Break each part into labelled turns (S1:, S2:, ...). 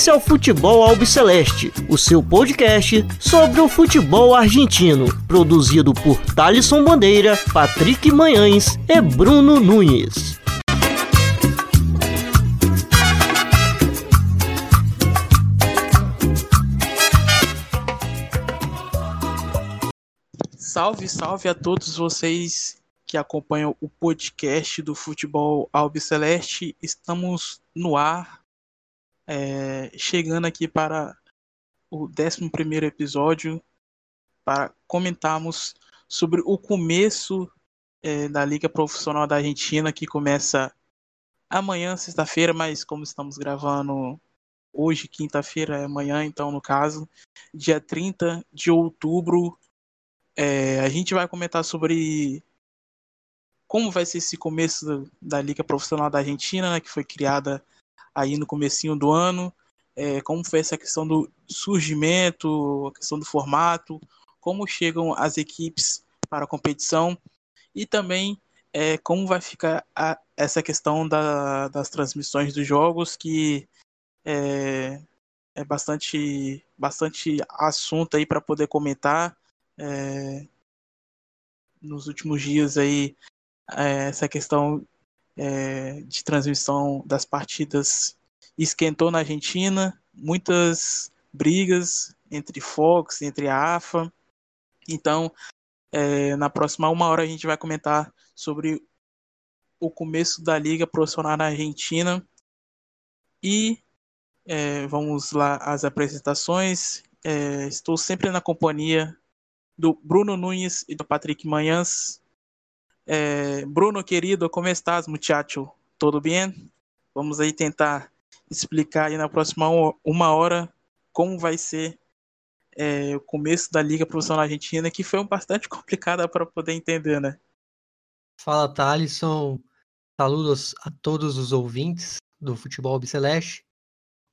S1: Esse é o Futebol Albiceleste, o seu podcast sobre o futebol argentino, produzido por Thalisson Bandeira, Patrick Manhães e Bruno Nunes.
S2: Salve, salve a todos vocês que acompanham o podcast do Futebol Albiceleste. Estamos no ar, é, chegando aqui para o 11 episódio, para comentarmos sobre o começo é, da Liga Profissional da Argentina, que começa amanhã, sexta-feira, mas como estamos gravando hoje, quinta-feira, é amanhã, então no caso, dia 30 de outubro. É, a gente vai comentar sobre como vai ser esse começo da, Liga Profissional da Argentina, né, que foi criada aí no comecinho do ano, é, como foi essa questão do surgimento, a questão do formato, como chegam as equipes para a competição e também é, como vai ficar a, essa questão da, das transmissões dos jogos, que é, é bastante, bastante assunto aí para poder comentar. É, nos últimos dias aí é, essa questão é, de transmissão das partidas esquentou na Argentina, muitas brigas entre Fox, entre a AFA. Então, é, na próxima uma hora a gente vai comentar sobre o começo da liga profissional na Argentina e é, vamos lá às apresentações. É, estou sempre na companhia do Bruno Nunes e do Patrick Manhãs. É, Bruno, querido, como estás, muchacho? Tudo bem? Vamos aí tentar explicar aí na próxima uma hora como vai ser é, o começo da Liga Profissional Argentina, que foi bastante complicada para poder entender, né?
S3: Fala, Thalisson. Saludos a todos os ouvintes do Futebol Biceleste.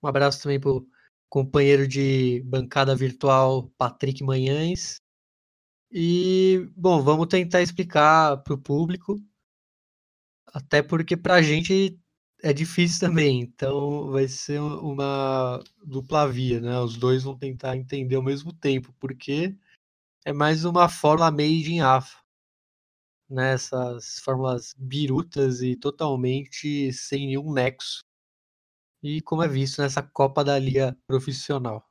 S3: Um abraço também para o companheiro de bancada virtual Patrick Manhães e, bom, vamos tentar explicar para o público, até porque para a gente é difícil também, então vai ser uma dupla via, né? Os dois vão tentar entender ao mesmo tempo, porque é mais uma fórmula made in AFA. Nessas né? fórmulas birutas e totalmente sem nenhum nexo. E como é visto nessa Copa da Liga Profissional.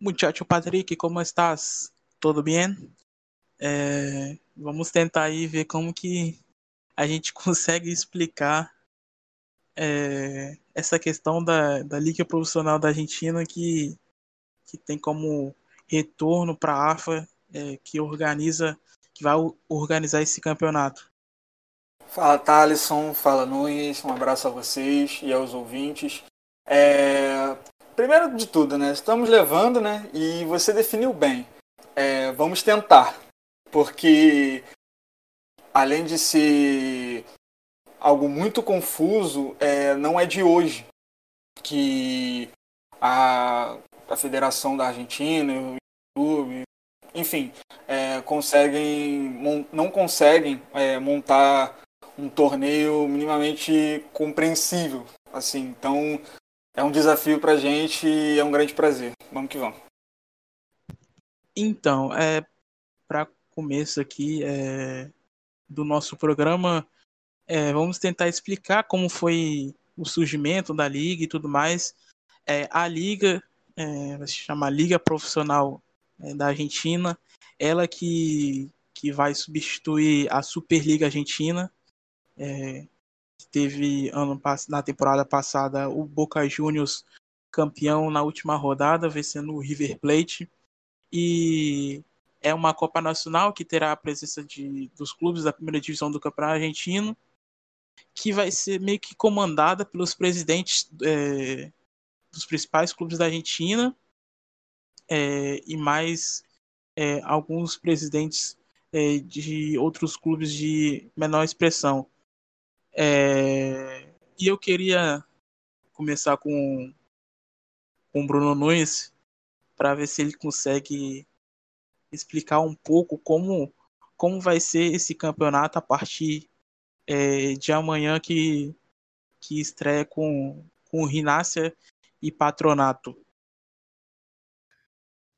S2: Muchacho Patrick, como estás? Tudo bem? É, vamos tentar aí ver como que a gente consegue explicar é, essa questão da, da Liga Profissional da Argentina que, que tem como retorno para a AFA é, que organiza que vai organizar esse campeonato.
S4: Fala Thalisson, fala Nunes, um abraço a vocês e aos ouvintes. É... Primeiro de tudo, né? Estamos levando, né? E você definiu bem é, vamos tentar. Porque além de ser algo muito confuso, é, não é de hoje que a, a Federação da Argentina, o YouTube, enfim, é, conseguem não conseguem é, montar um torneio minimamente compreensível. Assim, então é um desafio para a gente e é um grande prazer. Vamos que vamos.
S2: Então, é, para começo aqui é, do nosso programa, é, vamos tentar explicar como foi o surgimento da liga e tudo mais. É, a liga, é, vai se chamar Liga Profissional é, da Argentina, ela que, que vai substituir a Superliga Argentina. É, teve ano na temporada passada o Boca Juniors campeão na última rodada, vencendo o River Plate e é uma Copa Nacional que terá a presença de, dos clubes da primeira divisão do Campeonato Argentino, que vai ser meio que comandada pelos presidentes é, dos principais clubes da Argentina é, e mais é, alguns presidentes é, de outros clubes de menor expressão. É, e eu queria começar com com o Bruno Nunes, para ver se ele consegue explicar um pouco como, como vai ser esse campeonato a partir é, de amanhã que, que estreia com, com Rinácia e Patronato?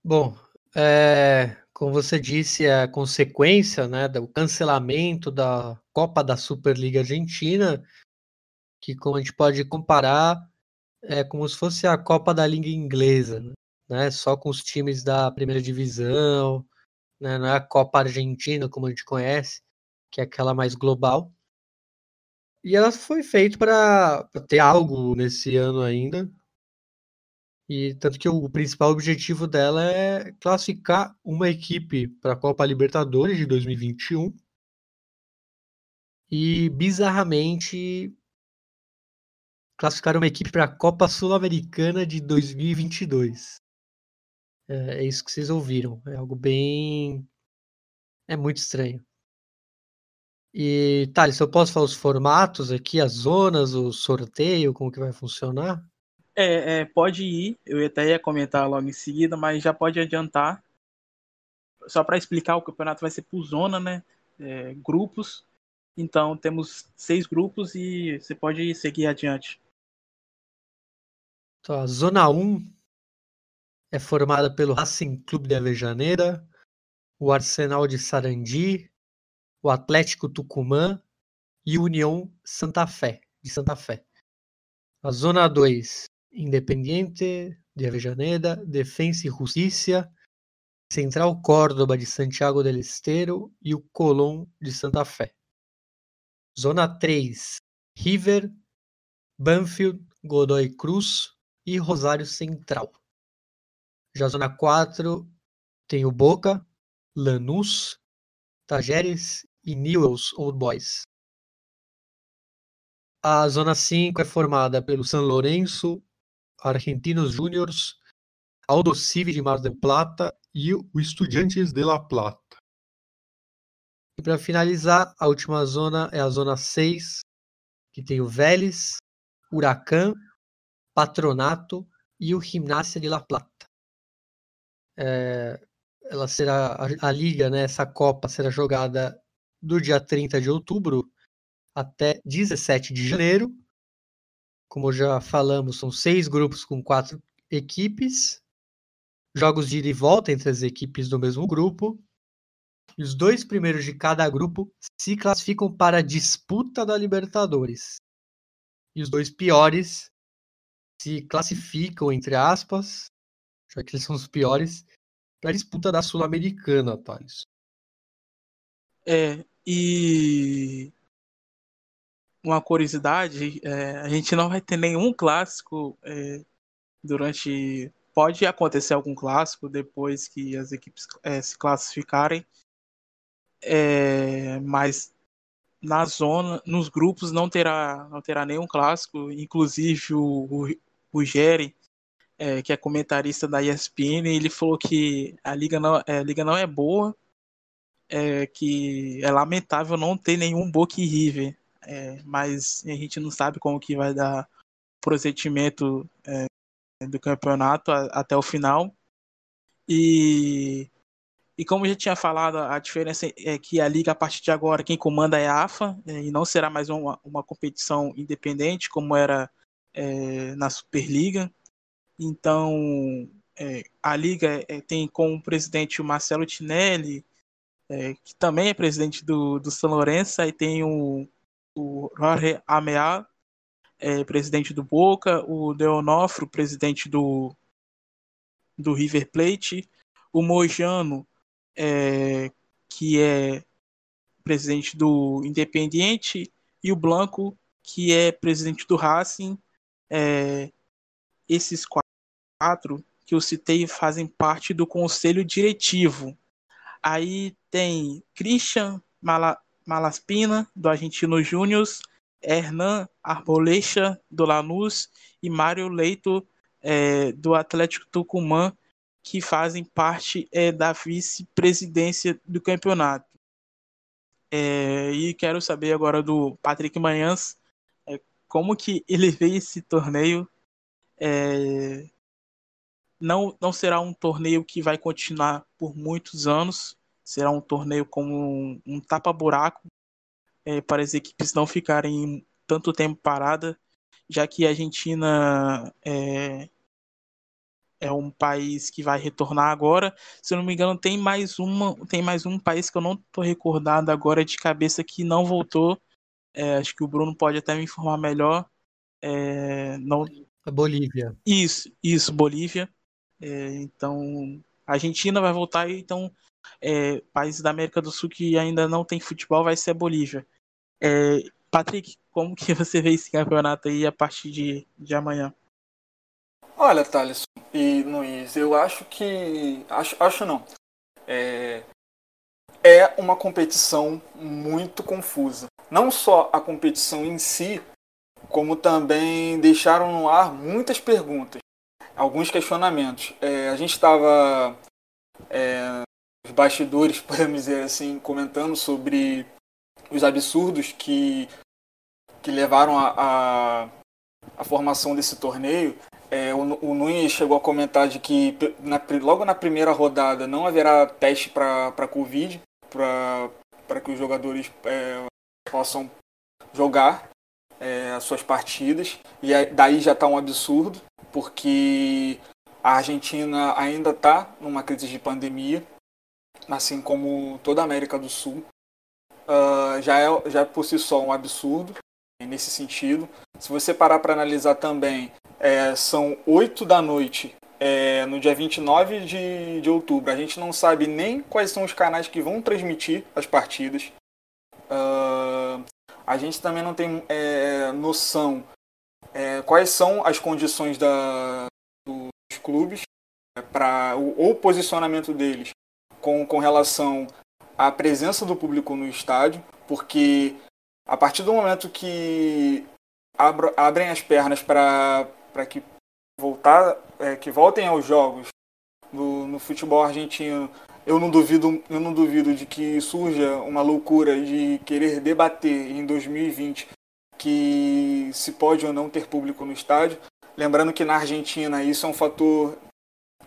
S3: Bom, é, como você disse, a consequência né, do cancelamento da Copa da Superliga Argentina, que como a gente pode comparar, é como se fosse a Copa da Liga Inglesa, né? Só com os times da primeira divisão, né? Não é a Copa Argentina como a gente conhece, que é aquela mais global. E ela foi feita para ter algo nesse ano ainda. E tanto que o principal objetivo dela é classificar uma equipe para a Copa Libertadores de 2021. E bizarramente classificar uma equipe para a Copa Sul-Americana de 2022. É, é isso que vocês ouviram. É algo bem. É muito estranho. E, Thales, eu posso falar os formatos aqui, as zonas, o sorteio, como que vai funcionar?
S2: É, é, pode ir, eu até ia comentar logo em seguida, mas já pode adiantar. Só para explicar, o campeonato vai ser por zona, né? É, grupos. Então temos seis grupos e você pode seguir adiante.
S3: Então, a zona 1 é formada pelo Racing Clube de Avejaneira, o Arsenal de Sarandi, o Atlético Tucumã e União Santa Fé, de Santa Fé. A zona 2, Independiente de Avejaneda, Defensa e Justiça, Central Córdoba de Santiago del Estero e o Colón de Santa Fé. Zona 3, River, Banfield, Godoy Cruz e Rosário Central. Já zona 4 tem o Boca, Lanús, Tajeres e Newells Old Boys. A zona 5 é formada pelo San Lourenço, Argentinos Júniors, Aldo Civi de Mar del Plata e o Estudiantes de La Plata. E para finalizar, a última zona é a zona 6, que tem o Vélez, Huracan, Patronato e o Gimnasia de La Plata. É, ela será a, a liga, né, essa Copa será jogada do dia 30 de outubro até 17 de janeiro. Como já falamos, são seis grupos com quatro equipes. Jogos de ida e volta entre as equipes do mesmo grupo. E os dois primeiros de cada grupo se classificam para a disputa da Libertadores. E os dois piores se classificam, entre aspas, já que eles são os piores, para a disputa da Sul-Americana, Thales.
S2: É, e uma curiosidade, é, a gente não vai ter nenhum clássico é, durante. Pode acontecer algum clássico depois que as equipes é, se classificarem, é, mas na zona, nos grupos não terá, não terá nenhum clássico. Inclusive o, o, Jerry, é, que é comentarista da ESPN, ele falou que a liga não, é, liga não é boa, é, que é lamentável não ter nenhum Boca e River, é, mas a gente não sabe como que vai dar procedimento é, do campeonato a, até o final. E, e como já tinha falado, a diferença é que a liga a partir de agora quem comanda é a AFA é, e não será mais uma, uma competição independente como era na Superliga. Então é, a liga tem como presidente o Marcelo Tinelli, é, que também é presidente do, do São Lourenço, aí tem o, o Jorge Ameal, é, presidente do Boca, o Deonofro, presidente do, do River Plate, o Mojano, é, que é presidente do Independiente, e o Blanco, que é presidente do Racing. É, esses quatro que eu citei fazem parte do conselho diretivo Aí tem Christian Malaspina, do Argentino Júnior, Hernan Arbolecha, do Lanús, e Mário Leito, é, do Atlético Tucumã, que fazem parte é, da vice-presidência do campeonato. É, e quero saber agora do Patrick Manhãs é, como que ele vê esse torneio. É, não, não será um torneio que vai continuar por muitos anos. Será um torneio como um, um tapa-buraco é, para as equipes não ficarem tanto tempo parada já que a Argentina é, é um país que vai retornar agora. Se eu não me engano, tem mais uma, tem mais um país que eu não estou recordado agora de cabeça que não voltou. É, acho que o Bruno pode até me informar melhor. É, não...
S3: A Bolívia.
S2: Isso, isso, Bolívia. É, então, a Argentina vai voltar, então é, países da América do Sul que ainda não tem futebol vai ser a Bolívia. É, Patrick, como que você vê esse campeonato aí a partir de, de amanhã?
S4: Olha, Thales e Luiz, eu acho que. Acho, acho não. É, é uma competição muito confusa. Não só a competição em si, como também deixaram no ar muitas perguntas, alguns questionamentos. É, a gente estava é, os bastidores, podemos dizer assim, comentando sobre os absurdos que, que levaram a, a, a formação desse torneio. É, o, o Nunes chegou a comentar de que na, logo na primeira rodada não haverá teste para Covid, para que os jogadores é, possam jogar é, as suas partidas. E daí já está um absurdo, porque a Argentina ainda está numa crise de pandemia, assim como toda a América do Sul. Uh, já, é, já é por si só um absurdo nesse sentido. Se você parar para analisar também, é, são 8 da noite é, no dia 29 de, de outubro. A gente não sabe nem quais são os canais que vão transmitir as partidas. Uh, a gente também não tem é, noção é, quais são as condições da, dos clubes é, para o, posicionamento deles com, com relação à presença do público no estádio, porque a partir do momento que abro, abrem as pernas para que voltar é, que voltem aos jogos no, no, futebol argentino eu não duvido eu não duvido de que surja uma loucura de querer debater em 2020 que se pode ou não ter público no estádio lembrando que na Argentina isso é um fator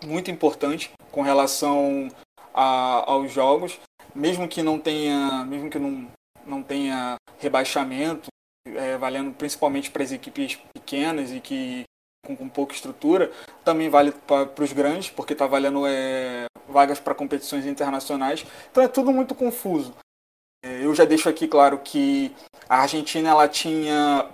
S4: muito importante com relação a, aos jogos, mesmo que não tenha, mesmo que não, não tenha rebaixamento, é, valendo principalmente para as equipes pequenas e que com, com pouca estrutura, também vale para os grandes, porque está valendo é, vagas para competições internacionais. Então é tudo muito confuso. É, eu já deixo aqui claro que a Argentina ela tinha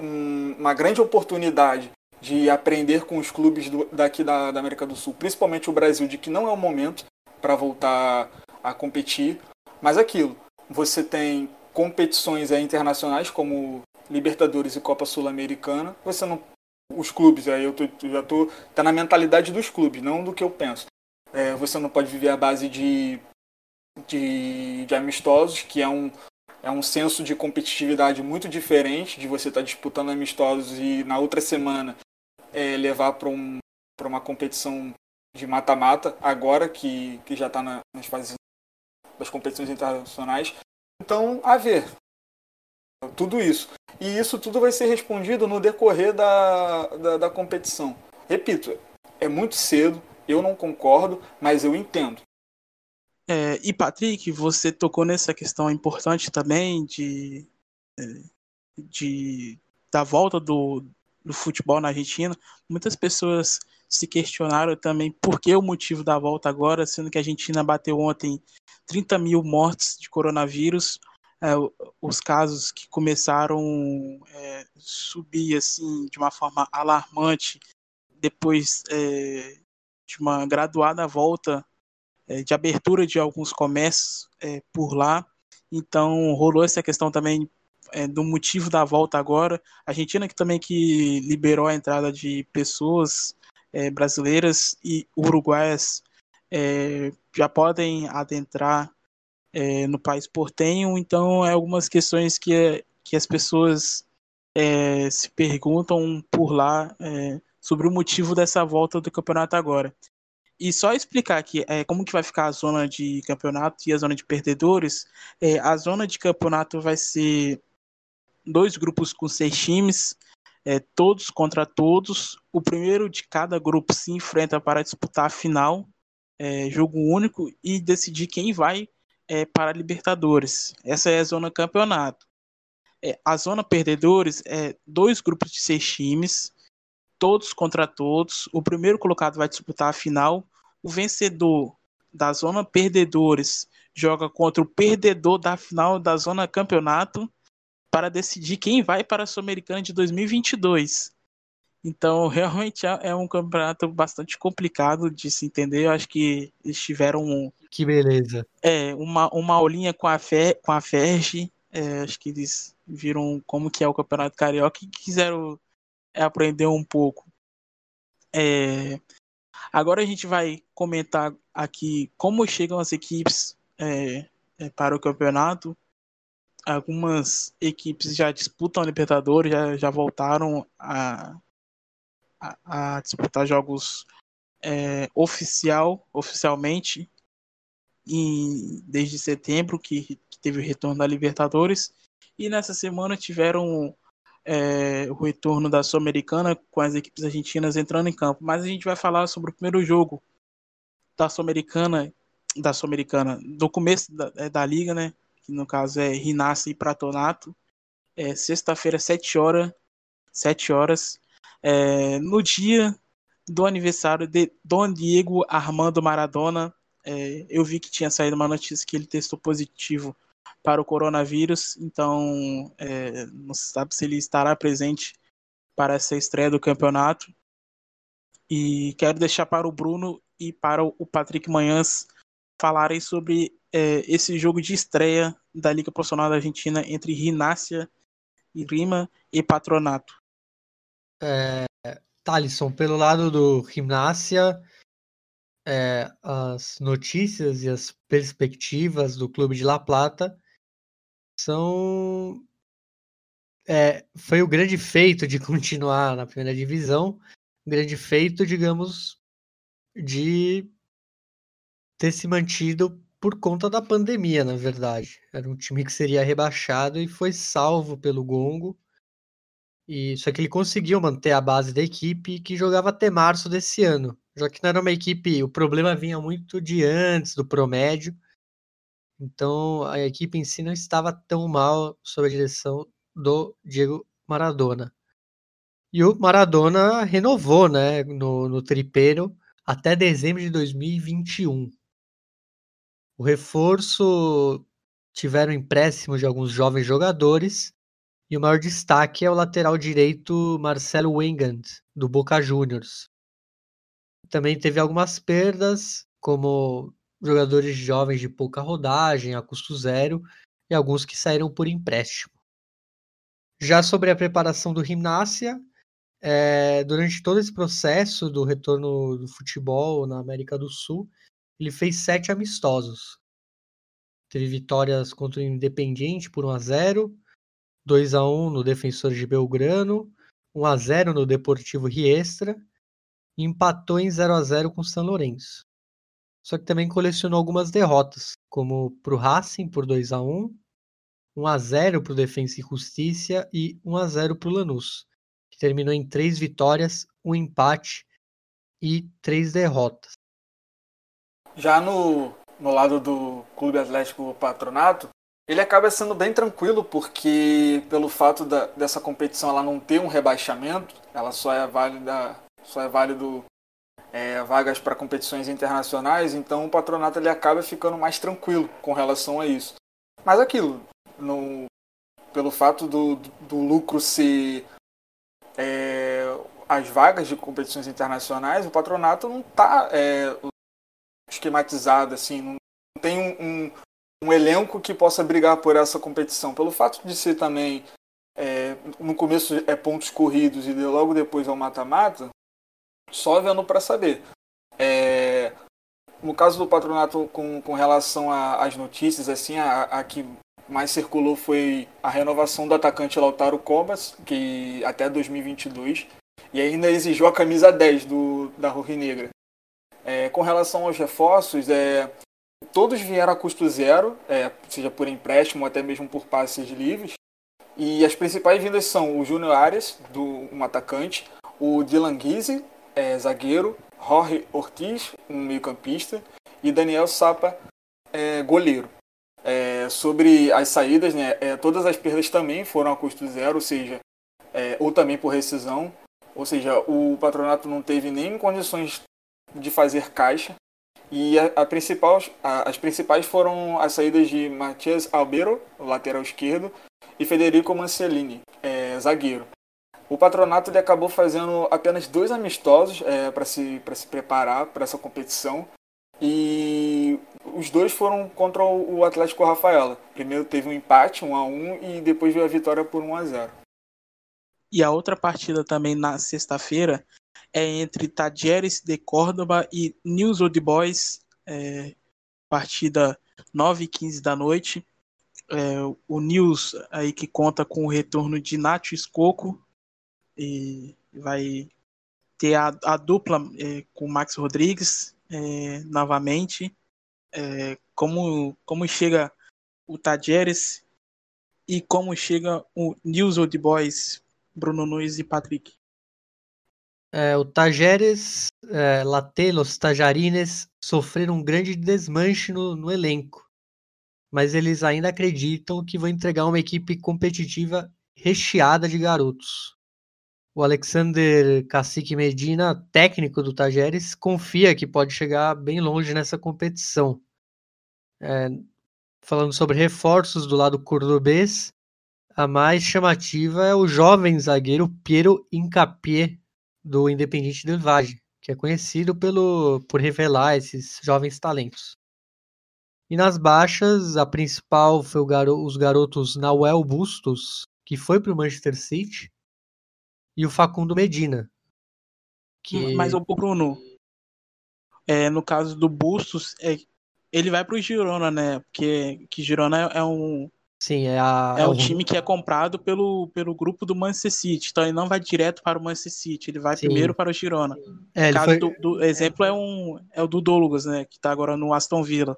S4: um, uma grande oportunidade de aprender com os clubes do, daqui da, da, América do Sul, principalmente o Brasil, de que não é o momento para voltar a competir. Mas aquilo, você tem competições é, internacionais como Libertadores e Copa Sul-Americana, você não os clubes, aí eu tô, já tô tá na mentalidade dos clubes, não do que eu penso. É, você não pode viver à base de, de, de, amistosos, que é um, é um senso de competitividade muito diferente de você estar tá disputando amistosos e na outra semana é, levar para um, uma competição de mata-mata, agora que, que já está na, nas fases das competições internacionais. Então, a ver. Tudo isso. E isso tudo vai ser respondido no decorrer da, da, da competição. Repito, é muito cedo, eu não concordo, mas eu entendo.
S2: É, e Patrick, você tocou nessa questão importante também de, é, de da volta do, do futebol na Argentina. Muitas pessoas se questionaram também por que o motivo da volta agora, sendo que a Argentina bateu ontem 30 mil mortes de coronavírus, é, os casos que começaram é, subir assim de uma forma alarmante depois é, de uma graduada volta é, de abertura de alguns comércios é, por lá. Então rolou essa questão também é, do motivo da volta agora. A Argentina que também que liberou a entrada de pessoas é, brasileiras e uruguaias é, já podem adentrar é, no país portenho, então é algumas questões que, que as pessoas se perguntam por lá sobre o motivo dessa volta do campeonato agora. E só explicar aqui é, como que vai ficar a zona de campeonato e a zona de perdedores. É, a zona de campeonato vai ser dois grupos com seis times é, todos contra todos. O primeiro de cada grupo se enfrenta para disputar a final, é, jogo único, e decidir quem vai é, para a Libertadores. Essa é a zona campeonato. É, a zona perdedores é dois grupos de seis times, todos contra todos. O primeiro colocado vai disputar a final. O vencedor da zona perdedores joga contra o perdedor da final da zona campeonato para decidir quem vai para a Sul-Americana de 2022. Então, realmente é, é um campeonato bastante complicado de se entender. Eu acho que eles tiveram.
S3: Que beleza.
S2: É, uma, uma aulinha com a, Fe, com a Ferge. É, acho que eles viram como que é o Campeonato Carioca e quiseram aprender um pouco. É, agora a gente vai comentar aqui como chegam as equipes é, é para o campeonato. Algumas equipes já disputam a Libertadores, já, já voltaram a, a, a disputar jogos é, oficial, oficialmente desde setembro, que, que, teve o retorno da Libertadores. E nessa semana tiveram é, o retorno da Sul-Americana com as equipes argentinas entrando em campo. Mas a gente vai falar sobre o primeiro jogo da Sul-Americana, da Sul-Americana, do começo da, é, da liga, né? Que no caso é Rinasce e Pratonato. É, Sexta-feira, 7 horas. 7 horas é, no dia do aniversário de Dom Diego Armando Maradona, é, eu vi que tinha saído uma notícia que ele testou positivo para o coronavírus, então é, não se sabe se ele estará presente para essa estreia do campeonato. E quero deixar para o Bruno e para o Patrick Manhãs falarem sobre é, esse jogo de estreia da Liga Profissional da Argentina entre Rinácia e Rima e Patronato.
S3: É, pelo lado do Gimnasia, é, as notícias e as perspectivas do clube de La Plata são. É, foi o grande feito de continuar na primeira divisão, o grande feito, digamos, de ter se mantido por conta da pandemia, na verdade. Era um time que seria rebaixado e foi salvo pelo Gongo e só que ele conseguiu manter a base da equipe que jogava até março desse ano. Já que não era uma equipe, o problema vinha muito de antes do promédio. Então a equipe em si não estava tão mal sob a direção do Diego Maradona. E o Maradona renovou né, no, no tripeiro até dezembro de 2021. O reforço tiveram empréstimo de alguns jovens jogadores e o maior destaque é o lateral direito Marcelo Wingand, do Boca Juniors. Também teve algumas perdas, como jogadores jovens de pouca rodagem, a custo zero, e alguns que saíram por empréstimo. Já sobre a preparação do Gimnasia, é, durante todo esse processo do retorno do futebol na América do Sul, ele fez sete amistosos. Teve vitórias contra o Independiente por 1 a 0 2 a 1 no Defensor de Belgrano, 1 a 0 no Deportivo Riestra e empatou em 0 a 0 com o São Lourenço. Só que também colecionou algumas derrotas, como para o Racing por 2 a 1 1 a 0 para o Defensa e Justiça e 1 a 0 para o Lanús, que terminou em três vitórias, um empate e três derrotas.
S4: Já no, no lado do Clube Atlético Patronato, ele acaba sendo bem tranquilo porque pelo fato da, dessa competição ela não ter um rebaixamento, ela só é válida, só é válido é, vagas para competições internacionais, então o patronato ele acaba ficando mais tranquilo com relação a isso. Mas aquilo, no, pelo fato do, do lucro ser é, as vagas de competições internacionais, o patronato não está é, esquematizado assim, não tem um, um, um elenco que possa brigar por essa competição. Pelo fato de ser também, é, no começo é pontos corridos e logo depois é o mata-mata, só vendo para saber. É, no caso do patronato com, com relação às notícias, assim, a, a, que mais circulou foi a renovação do atacante Lautaro Cobas, que até 2022, e ainda exigiu a camisa 10 do, da Rui Negra. É, com relação aos reforços, é, Todos vieram a custo zero, é, seja por empréstimo ou até mesmo por passes livres. E as principais vindas são o Júnior Arias, do, um atacante, o Dylan Guise, é, zagueiro, Jorge Ortiz, um meio-campista, e Daniel Sapa, é, goleiro. É, sobre as saídas, né, é, todas as perdas também foram a custo zero, ou seja, é, ou também por rescisão, ou seja, o patronato não teve nem condições de fazer caixa. E a, a principal, a, as principais foram as saídas de Matias Albero, lateral esquerdo, e Federico Mancellini, é, zagueiro. O patronato ele acabou fazendo apenas dois amistosos é, para se, se preparar para essa competição. E os dois foram contra o Atlético Rafaela. Primeiro teve um empate, 1 a 1 e depois veio a vitória por 1 a 0
S2: E a outra partida também na sexta-feira é entre Tajeres de Córdoba e News Old Boys, é, partida 9 e 15 da noite. É, o News aí que conta com o retorno de Nacho Escoco e vai ter a, a dupla é, com Max Rodrigues é, novamente. É, como, como chega o Tajeres e como chega o News Old Boys, Bruno Nunes e Patrick.
S3: É, o Tajeres, é, Latelos, Tajarines sofreram um grande desmanche no, no, elenco, mas eles ainda acreditam que vão entregar uma equipe competitiva recheada de garotos. O Alexander Cacique Medina, técnico do Tajeres, confia que pode chegar bem longe nessa competição. É, falando sobre reforços do lado cordobês, a mais chamativa é o jovem zagueiro Piero Incapié, do Independente Del Valle, que é conhecido pelo, por revelar esses jovens talentos. E nas baixas, a principal foi garo, os garotos Nauel Bustos, que foi para o Manchester City, e o Facundo Medina.
S2: Que... Mas o Bruno, é, no caso do Bustos, é, ele vai para o Girona, né? Porque que Girona é, é um
S3: Sim, é, a,
S2: é, é o time que é comprado pelo, pelo grupo do Manchester City. Então ele não vai direto para o Manchester City, ele vai Sim. primeiro para o Girona. É, o caso foi... do, do, exemplo é, um, é o do Douglas, né? Que está agora no Aston Villa.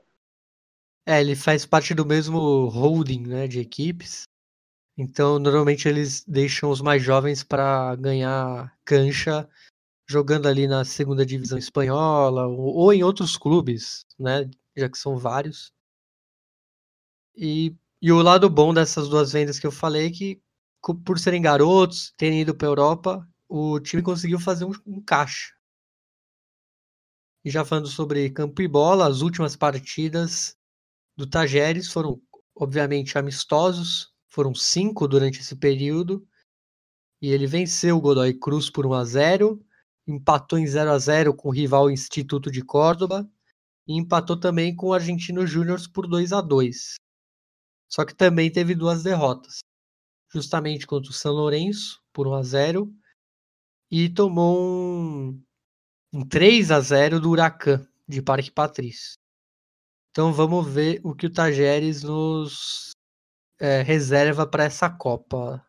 S3: É, ele faz parte do mesmo holding né, de equipes. Então, normalmente eles deixam os mais jovens para ganhar cancha jogando ali na segunda divisão espanhola ou, ou, em outros clubes, né? Já que são vários. E e o lado bom dessas duas vendas que eu falei é que, por serem garotos, terem ido para Europa, o time conseguiu fazer um, um caixa. E já falando sobre campo e bola, as últimas partidas do Tajeres foram, obviamente, amistosos. Foram cinco durante esse período. E ele venceu o Godoy Cruz por 1 a 0 empatou em 0 a 0 com o rival Instituto de Córdoba e empatou também com o Argentino Júnior por 2 a 2 só que também teve duas derrotas, justamente contra o São Lourenço por 1 a 0 e tomou um, um 3 a 0 do Huracan de Parque Patrício. Então vamos ver o que o Tajeres nos é, reserva para essa Copa.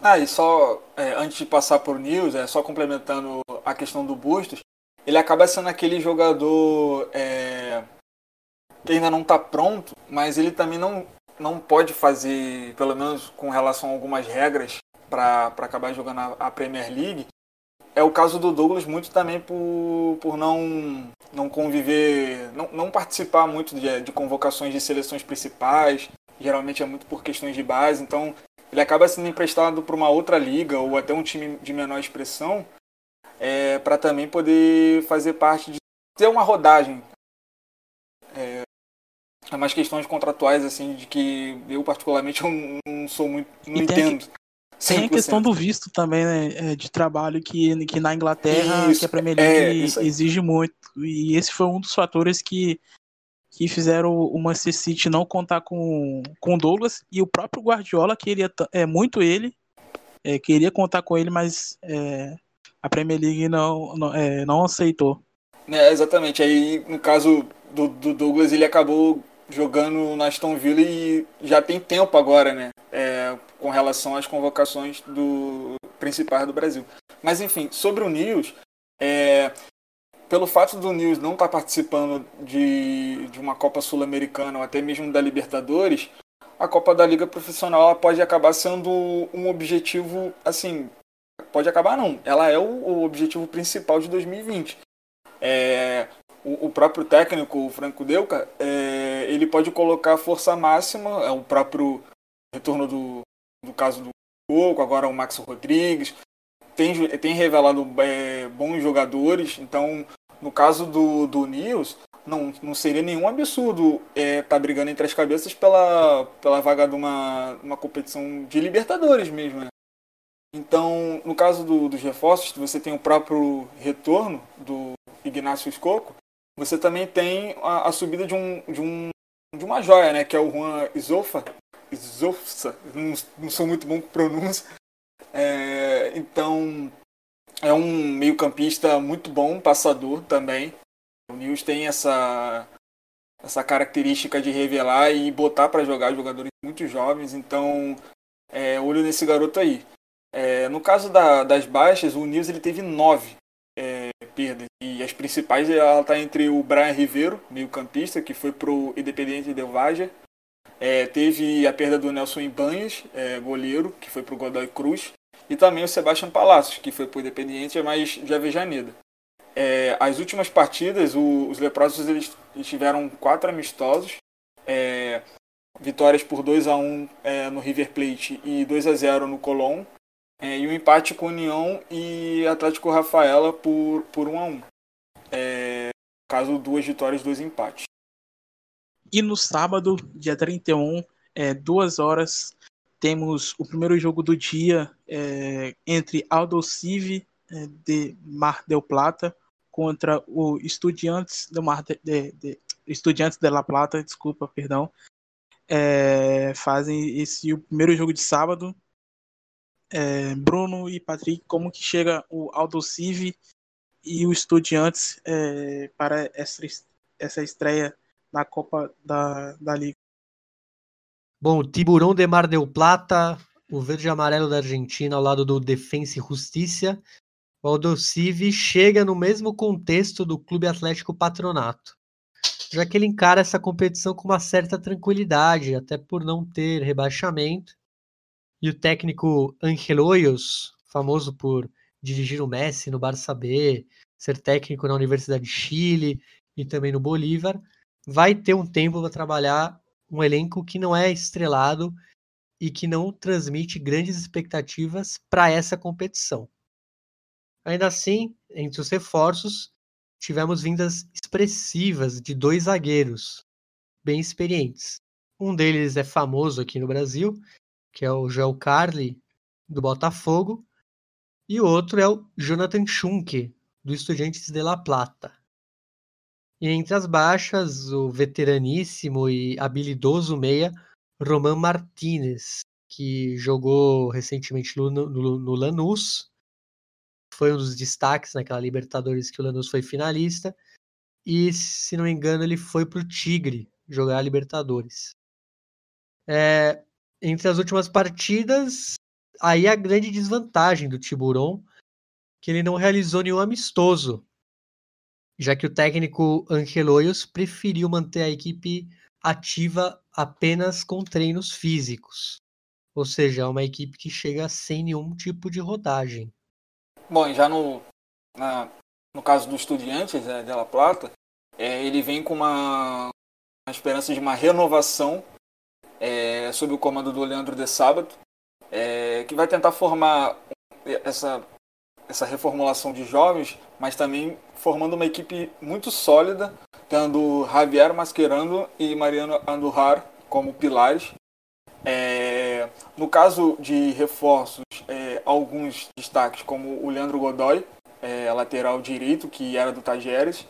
S4: Ah, e só é, antes de passar por News, é só complementando a questão do Bustos, ele acaba sendo aquele jogador é, que ainda não está pronto, mas ele também não, não pode fazer, pelo menos com relação a algumas regras, para acabar jogando a, a, Premier League. É o caso do Douglas, muito também por, por não, não conviver, não, não participar muito de, de convocações de seleções principais, geralmente é muito por questões de base, então ele acaba sendo emprestado para uma outra liga ou até um time de menor expressão é, para também poder fazer parte de ter uma rodagem. É, é mais questões contratuais, assim, de que eu particularmente não, não sou muito. não entendo.
S2: Tem a, tem a questão do visto também, né? É, de trabalho que, que na Inglaterra isso, que a Premier League é, exige muito. E esse foi um dos fatores que, que fizeram o Manchester City não contar com o Douglas e o próprio Guardiola queria é, muito ele, é, queria contar com ele, mas é, a Premier League não, não, é, não aceitou.
S4: É, exatamente. Aí, no caso do, do Douglas, ele acabou jogando na Aston Villa e já tem tempo agora, né? É, com relação às convocações do principais do Brasil. Mas enfim, sobre o News, é, pelo fato do News não estar tá participando de, de uma Copa Sul-Americana ou até mesmo da Libertadores, a Copa da Liga Profissional pode acabar sendo um objetivo, assim, pode acabar não, ela é o, o objetivo principal de 2020. É, o, o próprio técnico, o Franco Deuca, é, ele pode colocar força máxima, é o próprio retorno do, do caso do Coco, agora o Max Rodrigues, tem, tem revelado é, bons jogadores, então no caso do, do Nils, não, não seria nenhum absurdo estar é, tá brigando entre as cabeças pela, pela vaga de uma, uma competição de Libertadores mesmo. Né? Então, no caso do, dos reforços, você tem o próprio retorno do Ignacio Escoco, você também tem a, a, subida de, um, de, um, de uma joia, né? que é o Juan Isofa. Isofsa, não, não sou muito bom com pronúncia. É, então, é um meio-campista muito bom, passador também. O Nils tem essa, essa característica de revelar e botar para jogar jogadores muito jovens, então é, olho nesse garoto aí. É, no caso da, das baixas, o Nils ele teve nove é, perdas. E as principais ela está entre o Brian Ribeiro, meio-campista, que foi pro Independiente Del Valle. É, teve a perda do Nelson Ibanhas, é, goleiro, que foi pro Godoy Cruz. E também o Sebastião Palacios, que foi pro Independiente, mas de Avejaneda. É, as últimas partidas, o, os leprosos eles, eles, tiveram quatro amistosos. É, vitórias por 2 a 1 é, no River Plate e 2 a 0 no Colón é, e um empate com União e Atlético Rafaela por, por 1 a 1 é, Caso duas vitórias, dois empates.
S2: E no sábado, dia 31, é, duas horas, temos o primeiro jogo do dia é, entre Aldo Civi é, de Mar del Plata contra o Estudiantes de, Mar de, de, de Estudiantes de La Plata, desculpa, perdão. É, fazem esse o primeiro jogo de sábado é, Bruno e Patrick, como que chega o Aldo Civi e o Estudiantes é, para essa, essa estreia na Copa da, da Liga?
S3: Bom, Tiburão de Mar del Plata, o verde e amarelo da Argentina ao lado do Defensa e Justiça. O Aldo Civi chega no mesmo contexto do Clube Atlético Patronato, já que ele encara essa competição com uma certa tranquilidade, até por não ter rebaixamento e o técnico Angel Hoyos, famoso por dirigir o Messi no Barça B, ser técnico na Universidade de Chile e também no Bolívar, vai ter um tempo para trabalhar um elenco que não é estrelado e que não transmite grandes expectativas para essa competição. Ainda assim, entre os reforços, tivemos vindas expressivas de dois zagueiros bem experientes. Um deles é famoso aqui no Brasil, que é o Joel Carli, do Botafogo, e o outro é o Jonathan Schunke, do Estudiantes de La Plata. E entre as baixas, o veteraníssimo e habilidoso meia Roman Martinez, que jogou recentemente no, no, no Lanús, foi um dos destaques naquela Libertadores que o Lanús foi finalista, e se não me engano ele foi para o Tigre jogar a Libertadores. É, entre as últimas partidas, aí a grande desvantagem do Tiburon, que ele não realizou nenhum amistoso, já que o técnico Angeloios preferiu manter a equipe ativa apenas com treinos físicos. Ou seja, é uma equipe que chega sem nenhum tipo de rodagem.
S4: Bom, já no, na, no caso do Estudiantes é, de La Plata, é, ele vem com uma, uma esperança de uma renovação é, sob o comando do Leandro de Sábado, é, que vai tentar formar essa, essa reformulação de jovens, mas também formando uma equipe muito sólida, tendo Javier Mascherano e Mariano Andurrar como pilares. É, no caso de reforços, é, alguns destaques, como o Leandro Godoy, é, lateral direito, que era do Tajeres,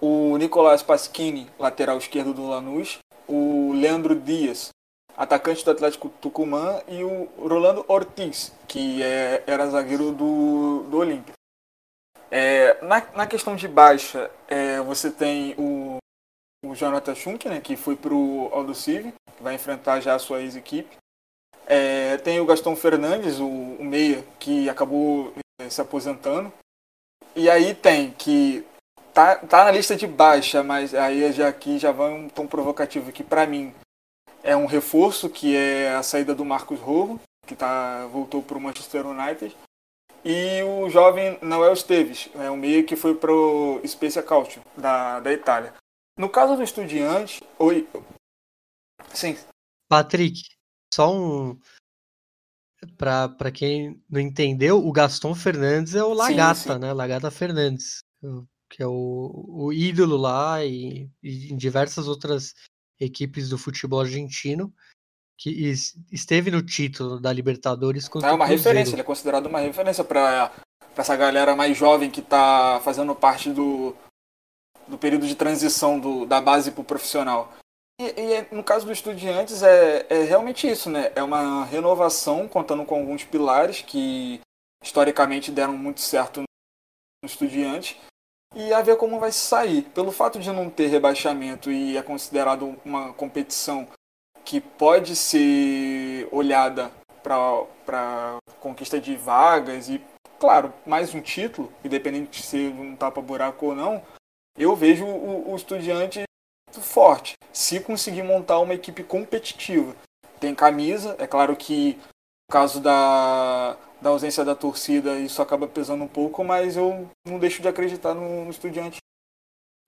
S4: o Nicolás Pasquini, lateral esquerdo do Lanús, o Leandro Dias, atacante do Atlético Tucumã, e o Rolando Ortiz, que é, era zagueiro do, do Olímpia. É, na, na questão de baixa, é, você tem o, o Jonathan Schunk, né, que foi para o Aldo Civi, que vai enfrentar já a sua ex-equipe. É, tem o Gastão Fernandes, o, o meia, que acabou é, se aposentando. E aí tem que tá, tá na lista de baixa, mas aí já aqui já vai um tom provocativo que para mim é um reforço que é a saída do Marcos Rojo, que tá, voltou para o Manchester United. E o jovem Noel Esteves, é um meio que foi pro Spezia Calcio, da, da Itália. No caso do Estudiante, oi, sim.
S3: Patrick, só um para quem não entendeu, o Gaston Fernandes é o Lagata, sim, sim. né? Lagata Fernandes, que é o, o ídolo lá e, e em diversas outras equipes do futebol argentino que esteve no título da Libertadores
S4: contra É uma referência, ele é considerado uma referência para essa galera mais jovem que está fazendo parte do, do período de transição do, da base para o profissional. E, e, no caso do Estudiantes é, é realmente isso, né? É uma renovação contando com alguns pilares que historicamente deram muito certo no Estudiante e a ver como vai sair. Pelo fato de não ter rebaixamento e é considerado uma competição que pode ser olhada para conquista de vagas e, claro, mais um título, independente de ser um tapa-buraco ou não, eu vejo o, o Estudiante forte, se conseguir montar uma equipe competitiva. Tem camisa, é claro que no caso da, da ausência da torcida isso acaba pesando um pouco, mas eu não deixo de acreditar no, no Estudiante.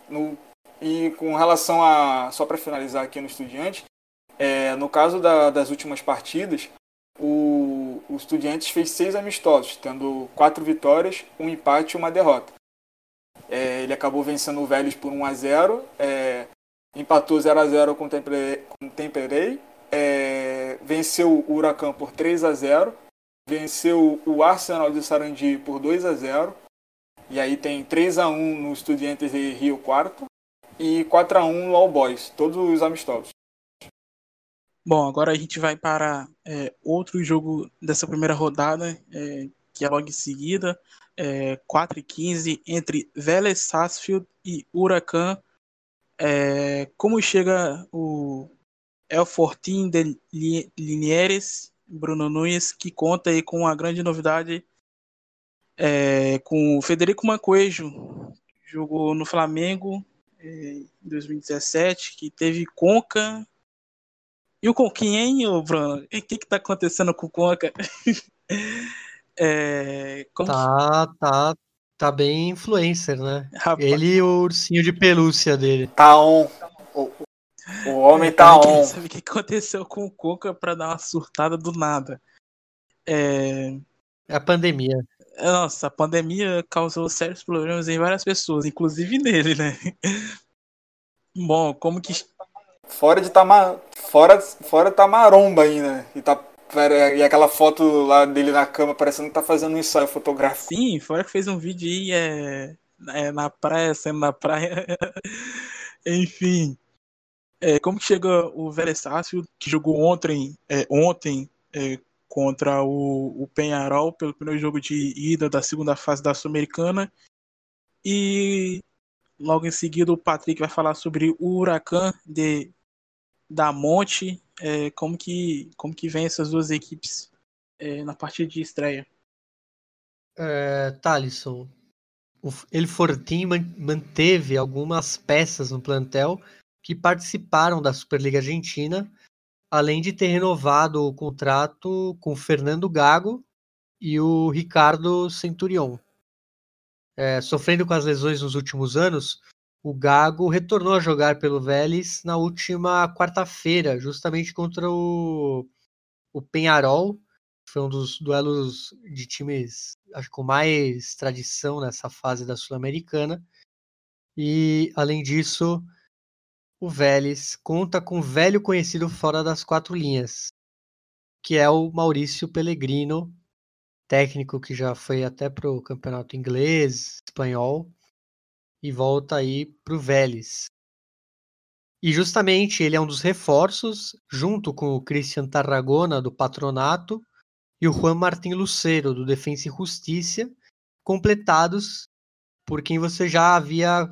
S4: No, e com relação a, só para finalizar aqui no Estudiante, é, no caso da, das últimas partidas, o, o Estudiantes fez seis amistosos, tendo quatro vitórias, um empate e uma derrota. É, ele acabou vencendo o Vélez por 1 a 0 é, empatou 0 a 0 com o Temperei, é, venceu o Huracan por 3 a 0 venceu o Arsenal de Sarandi por 2 a 0 e aí tem 3 a 1 no Estudiantes de Rio Quarto e 4 a 1 no All Boys, todos os amistosos.
S2: Bom, agora a gente vai para é, outro jogo dessa primeira rodada, é, que é logo em seguida, é, 4 e 15, entre Vélez Sarsfield e Huracan. É, como chega o El Fortin de Linieres, Bruno Nunes, que conta aí com uma grande novidade é, com o Federico Mancoejo, jogou no Flamengo é, em 2017, que teve Conca e o Conquinha, hein, Bruno? O que que tá acontecendo com o Conca?
S3: é, tá, tá, tá bem influencer, né? Rapaz. Ele e o ursinho de pelúcia dele.
S4: Tá on. O, o homem tá on.
S2: Sabe o que aconteceu com o Conca pra dar uma surtada do nada? É,
S3: é a pandemia.
S2: Nossa, a pandemia causou sérios problemas em várias pessoas, inclusive nele, né? Bom, como que
S4: Fora de Tamar... fora, fora Tamaromba ainda. E, tá... e aquela foto lá dele na cama parecendo que tá fazendo um ensaio fotográfico.
S2: Sim, fora que fez um vídeo aí é... É, na praia, sendo na praia. Enfim. É, como chega o Veressácio, que jogou ontem, é, ontem é, contra o, o Penharol pelo primeiro jogo de ida da segunda fase da Sul-Americana. E logo em seguida o Patrick vai falar sobre o Huracan de da Monte, é, como, que, como que vem essas duas equipes é, na partida de estreia?
S3: É, Thalisson, ele Fortin manteve algumas peças no plantel que participaram da Superliga Argentina, além de ter renovado o contrato com Fernando Gago e o Ricardo Centurion. É, sofrendo com as lesões nos últimos anos, o Gago retornou a jogar pelo Vélez na última quarta-feira, justamente contra o, o Penharol. Foi um dos duelos de times acho, com mais tradição nessa fase da Sul-Americana. E, além disso, o Vélez conta com um velho conhecido fora das quatro linhas, que é o Maurício Pellegrino, técnico que já foi até para o campeonato inglês, espanhol, e volta aí para o Vélez. E justamente ele é um dos reforços, junto com o Christian Tarragona, do Patronato, e o Juan Martín Lucero, do Defensa e Justiça, completados por quem você já havia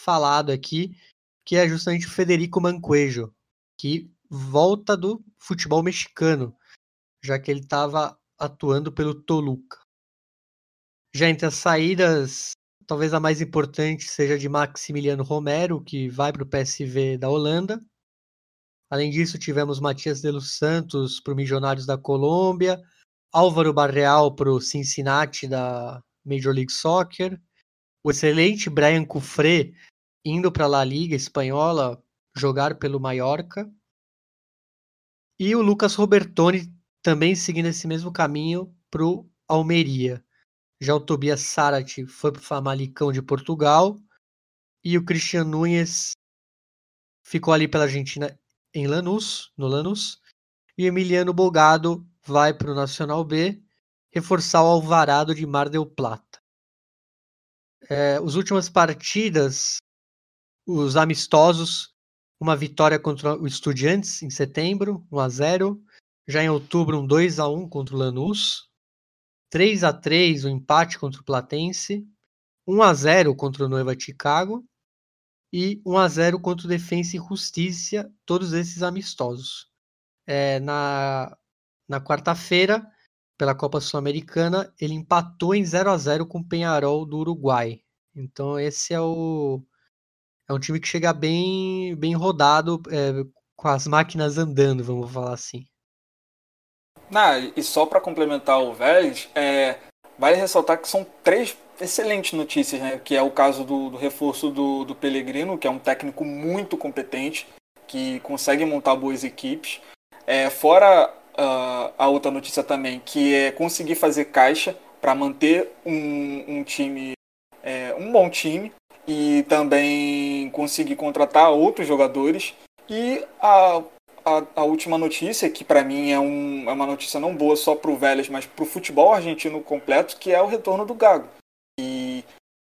S3: falado aqui, que é justamente o Federico Mancuejo, que volta do futebol mexicano, já que ele estava atuando pelo Toluca. Já entre as saídas talvez a mais importante seja de Maximiliano Romero, que vai para o PSV da Holanda. Além disso, tivemos Matias de los Santos para o Milionários da Colômbia, Álvaro Barreal para o Cincinnati da Major League Soccer, o excelente Brian Cufré indo para a La Liga espanhola jogar pelo Mallorca, e o Lucas Robertoni também seguindo esse mesmo caminho para o Almeria. Já o Tobias Sarat foi para o Famalicão de Portugal e o Christian Nunes ficou ali pela Argentina em Lanús, no Lanús, e Emiliano Bogado vai para o Nacional B reforçar o Alvarado de Mar del Plata. É, as últimas partidas, os amistosos, uma vitória contra o Estudiantes em setembro, 1 a 0 já em outubro um 2 a 1 contra o Lanús, 3 a 3 o empate contra o Platense, 1 a 0 contra o Nova Chicago e 1 a 0 contra o Defensa e Justiça, todos esses amistosos. É, na na quarta-feira, pela Copa Sul-Americana, ele empatou em 0 a 0 com o Penharol do Uruguai. Então esse é o é um time que chega bem bem rodado, é, com as máquinas andando, vamos falar assim.
S4: Ah, e só para complementar o Vélez, é, vale ressaltar que são três excelentes notícias, né? Que é o caso do, do reforço do, do Pellegrino, que é um técnico muito competente, que consegue montar boas equipes. É, fora uh, a outra notícia também, que é conseguir fazer caixa para manter um, um time, é, um bom time, e também conseguir contratar outros jogadores. E a a, a última notícia, que para mim é, um, é, uma notícia não boa só para o Vélez, mas para o futebol argentino completo, que é o retorno do Gago. E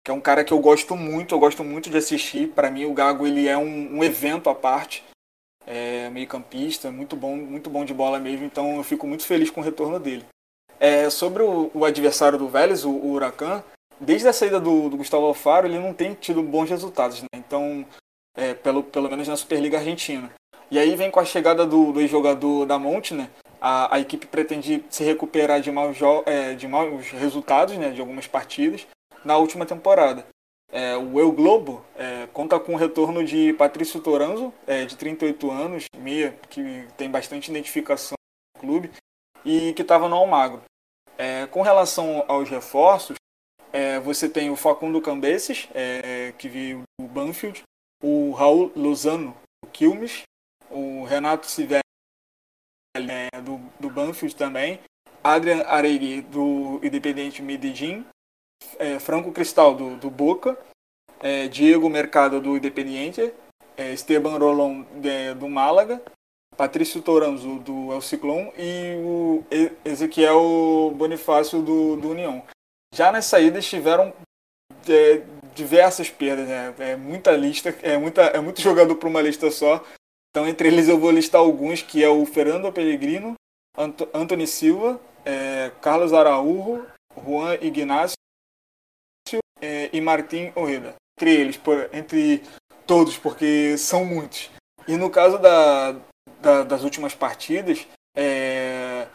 S4: que é um cara que eu gosto muito, eu gosto muito de assistir. Para mim, o Gago ele é um, um evento à parte. É meio campista, muito bom, muito bom de bola mesmo. Então eu fico muito feliz com o retorno dele. É, sobre o, o, adversário do Vélez, o, o Huracan, desde a saída do, do, Gustavo Alfaro, ele não tem tido bons resultados. Né? Então, é, pelo, pelo menos na Superliga Argentina. E aí vem com a chegada do, do jogador da Monte, né? A, a equipe pretende se recuperar de maus, é, de maus resultados, né? De algumas partidas na última temporada. É, o Eu Globo é, conta com o retorno de Patrício Toranzo, é, de 38 anos, meia, que tem bastante identificação no clube, e que estava no Almagro. É, com relação aos reforços, é, você tem o Facundo Cambeses, é, que veio do Banfield, o Raul Lozano, do Quilmes, o Renato Civelli é, do, do Banfield também, Adrian Aregui do Independente Medellín, é, Franco Cristal do, do Boca, é, Diego Mercado do Independiente, é, Esteban Rolon de, do Málaga, Patrício Toranzo do El Ciclón e o Ezequiel Bonifácio do, do União. Já nas saídas tiveram é, diversas perdas, né? é muita lista, é, muita, é muito jogador para uma lista só. Então, entre eles eu vou listar alguns, que é o Fernando Pellegrino, Ant Anthony Silva, é, Carlos Araújo, Juan Ignacio é, e Martim Orreda. Entre eles, por, entre todos, porque são muitos. E no caso da, da, das últimas partidas, é,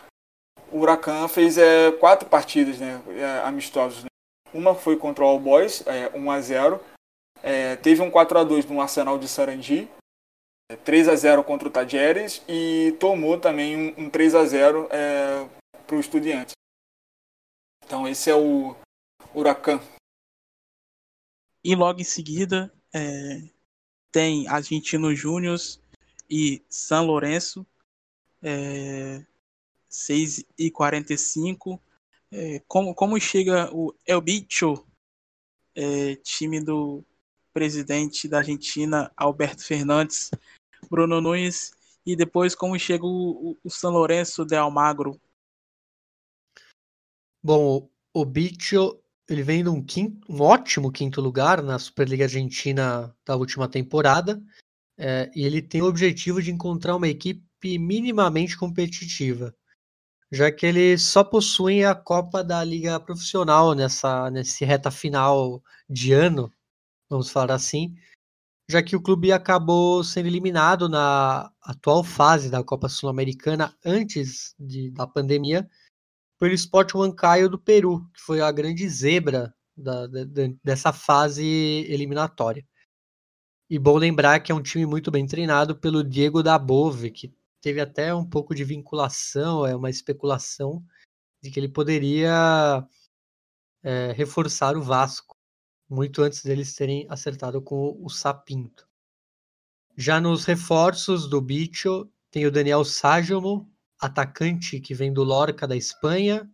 S4: o Huracan fez é, quatro partidas né, é, amistosas. Né? Uma foi contra o All Boys, é, 1 a 0 é, Teve um 4 a 2 no Arsenal de Sarandi, 3 a 0 contra o Tajeres e tomou também um, um 3 a 0 é, para o Estudiantes. Então esse é o Huracan.
S2: E logo em seguida é, tem Argentino Júnior e São Lourenço, é, 6 e 45. É, como, como chega o El Bicho, é, time do presidente da Argentina, Alberto Fernandes, Bruno Nunes e depois como chega o, o São Lourenço de Almagro.
S3: Bom, o Bicho ele vem num quinto, um ótimo quinto lugar na Superliga Argentina da última temporada é, e ele tem o objetivo de encontrar uma equipe minimamente competitiva, já que ele só possui a Copa da Liga Profissional nessa nesse reta final de ano, vamos falar assim, já que o clube acabou sendo eliminado na atual fase da Copa Sul-Americana antes de, da pandemia pelo Sport Huancayo do Peru, que foi a grande zebra da, dessa fase eliminatória. E bom lembrar que é um time muito bem treinado pelo Diego Dabove, que teve até um pouco de vinculação, é uma especulação de que ele poderia é, reforçar o Vasco, muito antes deles terem acertado com o Sapinto. Já nos reforços do Bicho, tem o Daniel Sájomo, atacante que vem do Lorca da Espanha,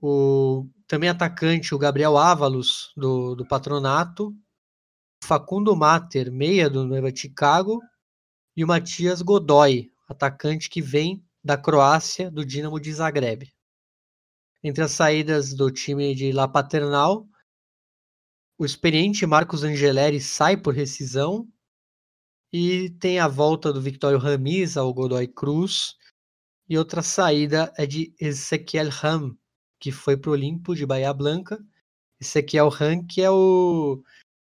S3: o também atacante o Gabriel Ávalos do, do Patronato, Facundo Mater, meia do Nova Chicago, e o Matias Godoy, atacante que vem da Croácia, do Dinamo de Zagreb. Entre as saídas do time de La Paternal, o experiente Marcos Angeleri sai por rescisão e tem a volta do Victório Ramiz ao Godoy Cruz e outra saída é de Ezequiel Ram, que foi para o Olimpo de Bahia Blanca. Ezequiel Ram, que é o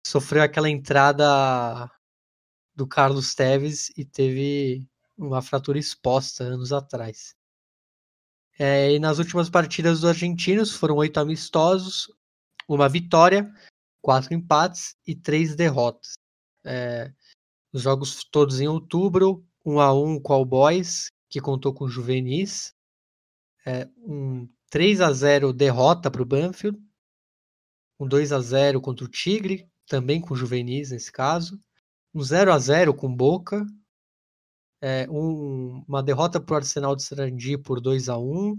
S3: sofreu aquela entrada do Carlos Teves e teve uma fratura exposta anos atrás. É, e nas últimas partidas dos argentinos foram oito amistosos, uma vitória, quatro empates e três derrotas. É, os jogos todos em outubro, 1 a 1 com o Boys, que contou com juvenis, é, um 3 a 0 derrota para o Banfield, um 2 a 0 contra o Tigre, também com juvenis nesse caso, um 0 a 0 com Boca, é, um, uma derrota para o Arsenal de Sarandi por 2 a 1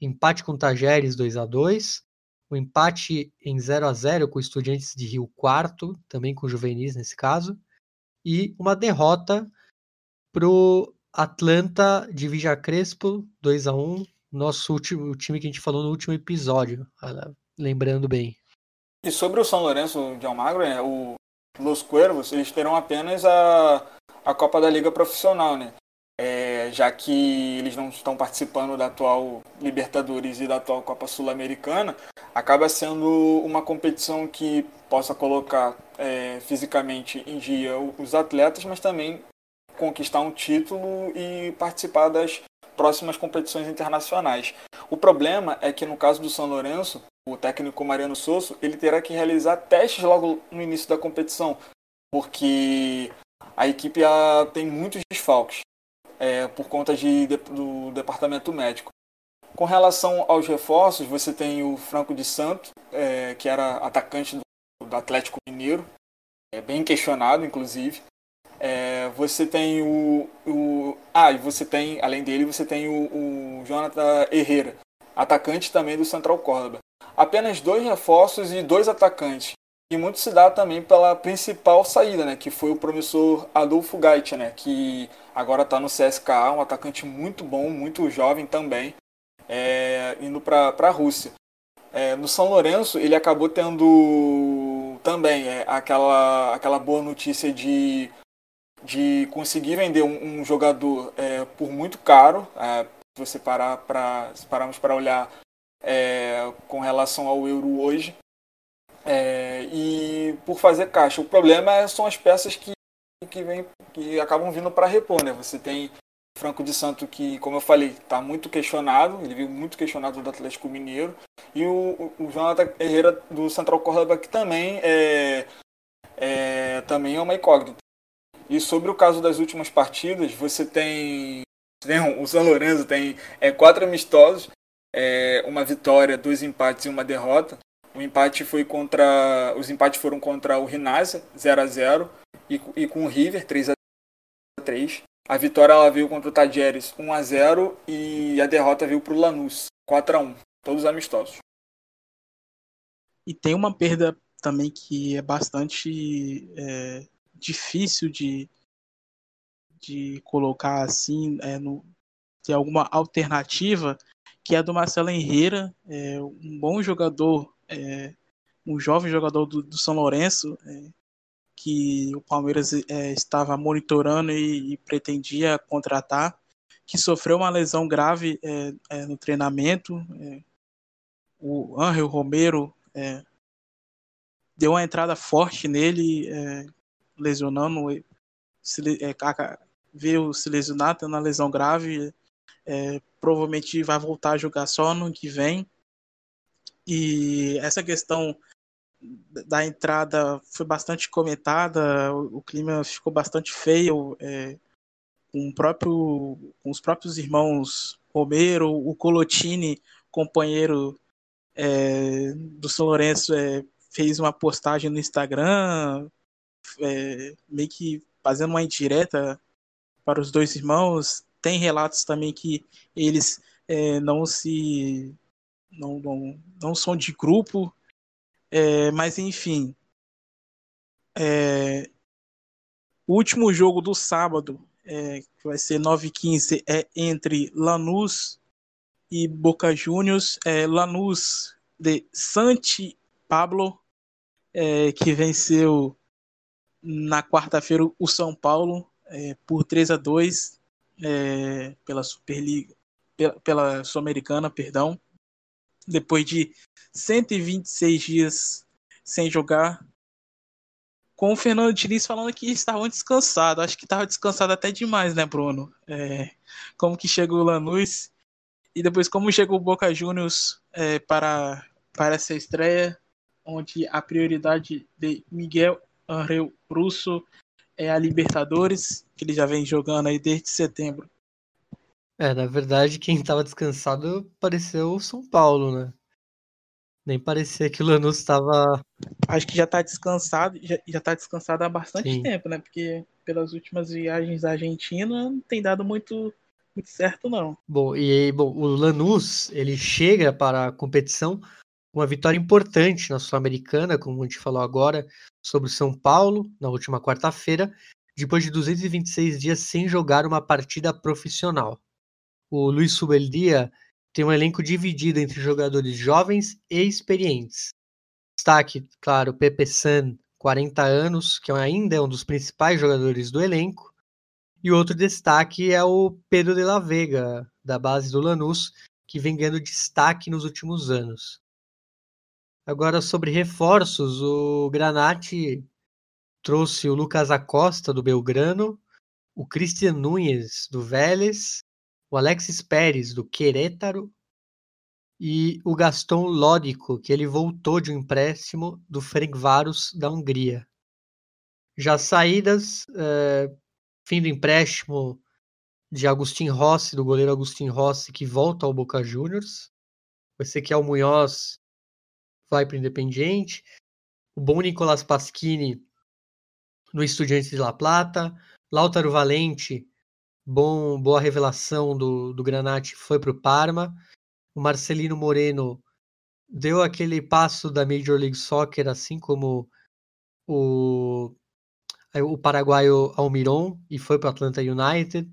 S3: empate com o Tajeres 2 a 2 um empate em 0 a 0 com o Estudiantes de Rio quarto, também com juvenis nesse caso, e uma derrota para o Atlanta de Vija Crespo 2 a 1 nosso último time que a gente falou no último episódio, lembrando bem.
S4: E sobre o São Lourenço de Almagro, é, o Los Cuervos, eles terão apenas a a Copa da Liga Profissional, né? É, já que eles não estão participando da atual Libertadores e da atual Copa Sul-Americana, acaba sendo uma competição que possa colocar é, fisicamente em dia os atletas, mas também conquistar um título e participar das próximas competições internacionais. O problema é que no caso do São Lourenço, o técnico Mariano Sosso, ele terá que realizar testes logo no início da competição, porque a equipe tem muitos desfalques é, por conta de, de, do departamento médico. Com relação aos reforços, você tem o Franco de Santo, é, que era atacante do, do, Atlético Mineiro, é bem questionado, inclusive. É, você tem o, o, Ah, e você tem, além dele, você tem o, o Jonathan Herrera, atacante também do Central Córdoba. Apenas dois reforços e dois atacantes e muito se dá também pela principal saída, né, que foi o promissor Adolfo Gait, né, que agora está no CSKA, um atacante muito bom, muito jovem também, é, indo para a Rússia. É, no São Lourenço, ele acabou tendo também é, aquela, aquela boa notícia de, de conseguir vender um, um jogador é, por muito caro. É, se você parar para pararmos para olhar é, com relação ao euro hoje, é, e por fazer caixa. O problema são as peças que, que, vem, que acabam vindo para repor. Né? Você tem Franco de Santo, que, como eu falei, está muito questionado, ele viu muito questionado do Atlético Mineiro, e o, o Jonathan Herrera do Central Córdoba, que também é, é, também é uma incógnita. E sobre o caso das últimas partidas, você tem, tem o São Lourenço tem é, quatro amistosos, é, uma vitória, dois empates e uma derrota. O empate foi contra. Os empates foram contra o Rinasa, 0 a 0 e, e com o River, 3 a 3 A vitória ela veio contra o Tajeres 1 a 0 e a derrota veio para o Lanús, 4 a 1 Todos amistosos.
S2: E tem uma perda também que é bastante é, difícil de, de colocar assim, é, no, ter alguma alternativa, que é a do Marcelo Henreira, é, um bom jogador é, um jovem jogador do, do São Lourenço, é, que o Palmeiras é, estava monitorando e, e, pretendia contratar, que sofreu uma lesão grave é, é, no treinamento. É, o Angel Romero deu uma entrada forte nele, lesionando, se, veio se lesionar, tendo uma lesão grave. provavelmente vai voltar a jogar só no que vem. E essa questão da entrada foi bastante comentada, o, clima ficou bastante feio, é, com, próprio, com os próprios irmãos Romero, o Colotini companheiro é, do São Lourenço é, fez uma postagem no Instagram, é, meio que fazendo uma indireta para os dois irmãos. Tem relatos também que eles é, não se não, não, não são de grupo, é, mas enfim. É, o último jogo do sábado, é, que vai ser 9h15, é entre Lanús e Boca Juniors. É, Lanús de Santi Pablo, é, que venceu na quarta-feira o São Paulo é, por 3 a 2 é, pela Superliga, pela, pela Sul-Americana, perdão. Depois de 126 dias sem jogar, com o Fernando Diniz falando que estavam descansados. Acho que estava descansado até demais, né, Bruno? É, como que chegou o Lanús e depois como chegou o Boca Juniors é, para, para essa estreia, onde a prioridade de Miguel Angel Russo é a Libertadores, que ele já vem jogando aí desde setembro.
S3: É, na verdade, quem estava descansado pareceu o São Paulo, né? Nem parecia que o Lanús estava.
S2: Acho que já está descansado, já, já tá descansado há bastante Sim. tempo, né? Porque pelas últimas viagens à Argentina não tem dado muito, muito certo, não.
S3: Bom, e bom, o Lanús ele chega para a competição com uma vitória importante na Sul-Americana, como a gente falou agora, sobre o São Paulo na última quarta-feira, depois de 226 dias sem jogar uma partida profissional. O Luiz Subeldia tem um elenco dividido entre jogadores jovens e experientes. Destaque, claro, Pepe San, 40 anos, que ainda é um dos principais jogadores do elenco. E outro destaque é o Pedro de la Vega, da base do Lanús, que vem ganhando destaque nos últimos anos. Agora, sobre reforços, o Granate trouxe o Lucas Acosta, do Belgrano, o Cristian Nunes, do Vélez, o Alexis Pérez, do Querétaro, e o Gaston Lódico, que ele voltou de um empréstimo do Ferencváros da Hungria. Já saídas, é, fim do empréstimo de Agustin Rossi, do goleiro Agustin Rossi, que volta ao Boca Juniors. Esse aqui é o Munhoz, vai para o Independiente. O bom Nicolas Pasquini no Estudiantes de La Plata. Lautaro Valente bom, boa revelação do, do Granate foi para o Parma. O Marcelino Moreno deu aquele passo da Major League Soccer, assim como o, o paraguaio Almiron, e foi para o Atlanta United.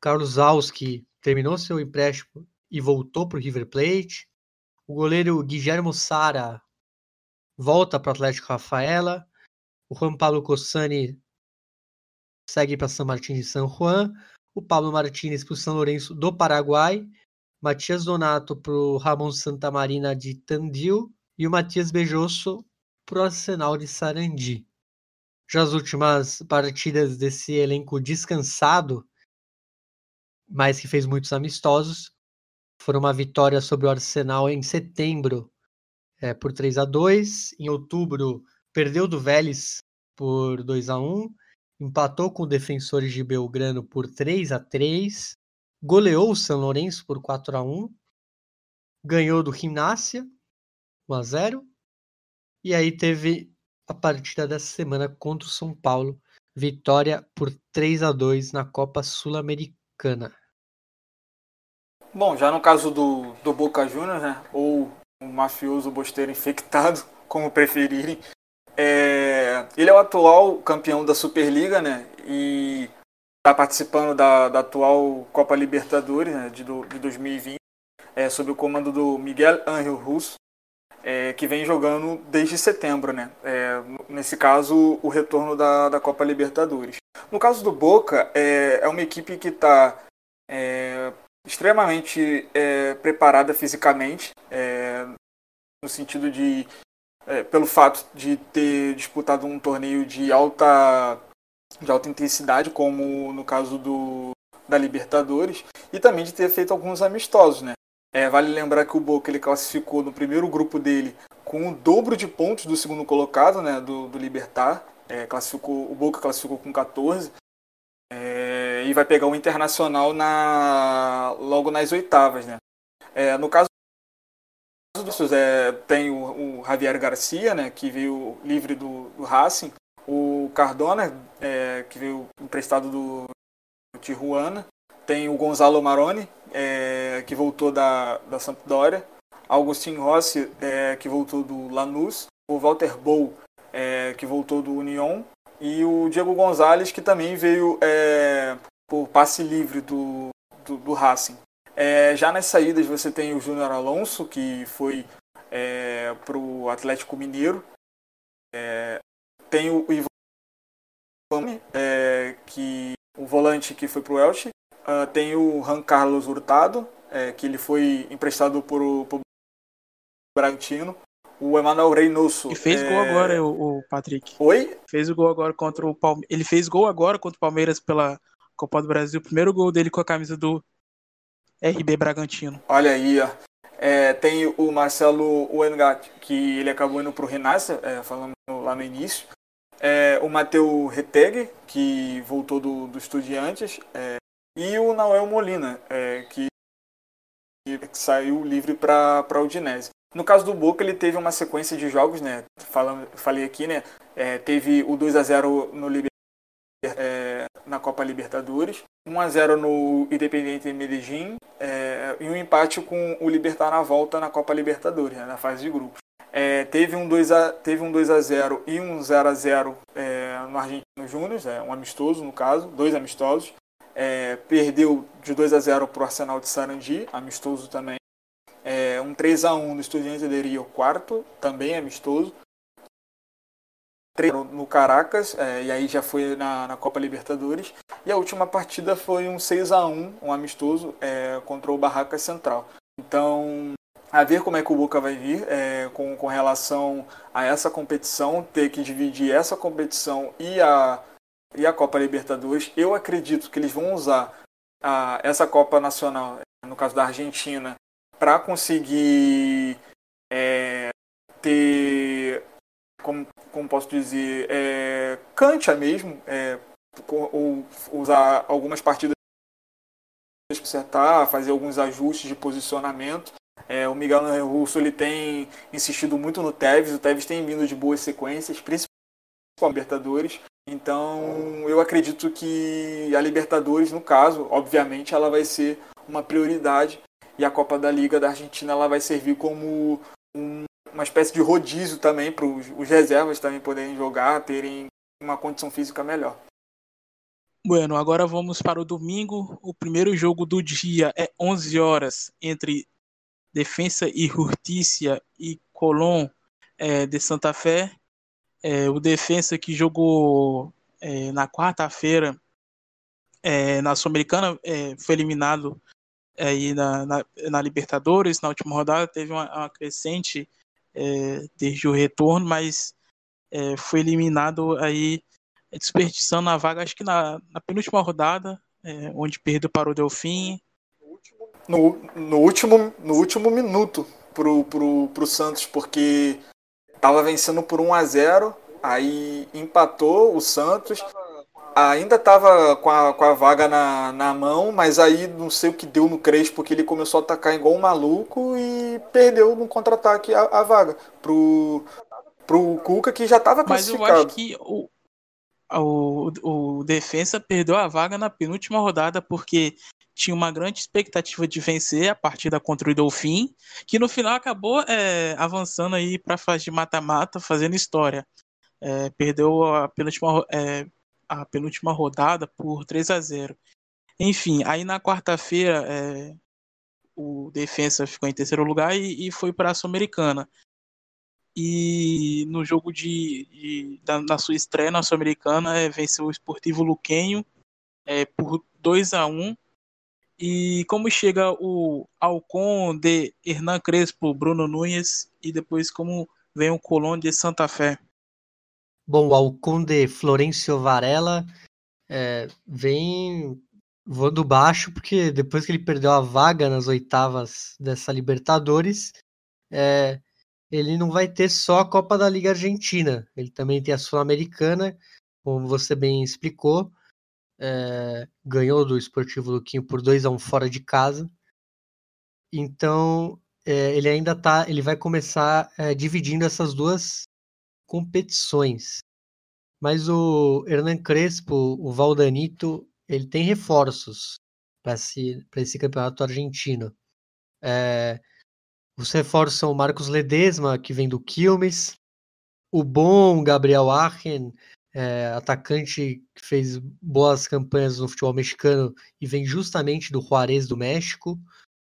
S3: Carlos Alski terminou seu empréstimo e voltou para o River Plate. O goleiro Guilhermo Sara volta para o Atlético Rafaela. O Juan Pablo Cossani segue para São Martin de San Juan o Pablo Martinez para o São Lourenço do Paraguai, Matias Donato para o Ramon Santamarina de Tandil e o Matias Bejoso para o Arsenal de Sarandi. Já as últimas partidas desse elenco descansado, mas que fez muitos amistosos, foram uma vitória sobre o Arsenal em setembro é, por 3 a 2 Em outubro, perdeu do Vélez por 2 a 1 empatou com Defensores de Belgrano por 3 a 3 goleou o São Lourenço por 4 a 1 ganhou do Gimnasia 1 a 0 e aí teve a partida dessa semana contra o São Paulo, vitória por 3 a 2 na Copa Sul-Americana.
S4: Bom, já no caso do, do Boca Juniors, né, ou o mafioso bosteiro infectado, como preferirem, é, ele é o atual campeão da Superliga, né? E está participando da, da, atual Copa Libertadores né, de, de 2020, é, sob o comando do Miguel Ángel Russo, é, que vem jogando desde setembro, né? É, nesse caso, o retorno da, da Copa Libertadores. No caso do Boca, é, é uma equipe que está é, extremamente é, preparada fisicamente, no sentido de é, pelo fato de ter disputado um torneio de alta, de alta intensidade, como no caso do, da Libertadores, e também de ter feito alguns amistosos. Né? É, vale lembrar que o Boca ele classificou no primeiro grupo dele com o dobro de pontos do segundo colocado, né, do, do Libertar. É, classificou, o Boca classificou com 14. É, e vai pegar o Internacional na, logo nas oitavas. Né? É, no caso caso dos é, tem o, o, Javier Garcia, né, que veio livre do, do Racing, o Cardona, é, que veio emprestado do, do Tijuana, tem o Gonzalo Maroni, é, que voltou da, da Sampdoria, Augustin Rossi, é, que voltou do Lanús, o Walter Bow, é, que voltou do Union, e o Diego Gonzalez, que também veio é, por passe livre do, do, do Racing. É, já nas saídas você tem o Júnior Alonso, que foi é, para o Atlético Mineiro. É, tem o Ivan, é, que, o volante que foi para o Elche. Uh, tem o Juan Carlos Hurtado, é, que ele foi emprestado por o Bragantino. O Emanuel Reynoso.
S2: E fez
S4: é...
S2: gol agora, o, o, Patrick.
S4: Oi?
S2: Fez o gol agora contra o Palmeiras. Ele fez gol agora contra o Palmeiras pela Copa do Brasil. O primeiro gol dele com a camisa do RB Bragantino.
S4: Olha aí, ó. É, tem o Marcelo Wengat, que ele acabou indo para o Renascer, é, falando lá no início. É, o Mateu Reteg, que voltou do, do Estudiantes. É, e o Noel Molina, é, que, que, saiu livre para a Udinese. No caso do Boca, ele teve uma sequência de jogos, né? Falando, falei aqui, né? É, teve o 2 a 0 no Liber, é, na Copa Libertadores, 1 a 0 no Independiente Medellín é, e um empate com o Libertar na volta na Copa Libertadores, né, na fase de grupos. É, teve, um 2 a, teve um 2 a 0 e um 0 a 0 é, no Argentino Júnior, é, um amistoso no caso, dois amistosos. É, perdeu de 2 a 0 para o Arsenal de Sarandi, amistoso também. É, um 3 a 1 no Estudiantes de Rio, quarto, também amistoso. No Caracas, é, e aí já foi na, na, Copa Libertadores. E a última partida foi um 6 a 1 um amistoso é, contra o Barracas Central. Então, a ver como é que o Boca vai vir é, com, com relação a essa competição, ter que dividir essa competição e a, e a Copa Libertadores. Eu acredito que eles vão usar a, essa Copa Nacional, no caso da Argentina, para conseguir é, ter, como, como posso dizer, é, cancha mesmo, é, ou usar algumas partidas para acertar, fazer alguns ajustes de posicionamento. É, o Miguel Russo ele tem insistido muito no Tevez, o Tevez tem vindo de boas sequências, principalmente com a Libertadores. Então eu acredito que a Libertadores, no caso, obviamente, ela vai ser uma prioridade e a Copa da Liga da Argentina ela vai servir como um, uma espécie de rodízio também para os reservas também poderem jogar, terem uma condição física melhor.
S2: Bueno, agora vamos para o domingo. O primeiro jogo do dia é 11 horas entre Defensa e Justiça e Colón é, de Santa Fé. É, o Defensa que jogou é, na quarta-feira é, na Sul-Americana é, foi eliminado aí na, na, na, Libertadores, na última rodada, teve uma, uma crescente é, desde o retorno, mas é, foi eliminado aí, desperdiçando a vaga, acho que na, na penúltima rodada, é, onde perdeu para o Delfim.
S4: No, no, último, no último minuto pro, pro, pro Santos, porque estava vencendo por 1 a 0 aí empatou o Santos ainda estava com a, com a vaga na, na mão, mas aí não sei o que deu no Crespo, porque ele começou a atacar igual um maluco e perdeu no contra-ataque a, a, vaga pro, pro Cuca, que já estava classificado. Mas eu acho
S2: que o, o, o Defensa perdeu a vaga na penúltima rodada, porque tinha uma grande expectativa de vencer a partida contra o Dolphin, que no final acabou é, avançando aí para a fase de mata-mata, fazendo história. É, perdeu a penúltima, é, a penúltima rodada por 3 a 0. Enfim, aí na quarta-feira é, o Defensa ficou em terceiro lugar e, e foi para a Sul-Americana. E no jogo de, de da, na sua estreia na Sul-Americana é, venceu o Esportivo Luquenho é, por 2 a 1 e como chega o Alcon de Hernan Crespo, Bruno Nunes e depois como vem o Colón de Santa Fé.
S3: Bom, o Alconde Florencio Varela é, vem voando baixo, porque depois que ele perdeu a vaga nas oitavas dessa Libertadores, é, ele não vai ter só a Copa da Liga Argentina, ele também tem a Sul-Americana, como você bem explicou, é, ganhou do Esportivo Luquinho por 2 a 1 fora de casa. Então, é, ele ainda tá, ele vai começar é, dividindo essas duas competições. Mas o Hernan Crespo, o Valdanito, ele tem reforços para esse, esse campeonato argentino. É, os reforços são o Marcos Ledesma, que vem do Quilmes, o bom Gabriel Arjen, é, atacante que fez boas campanhas no futebol mexicano e vem justamente do Juarez do México,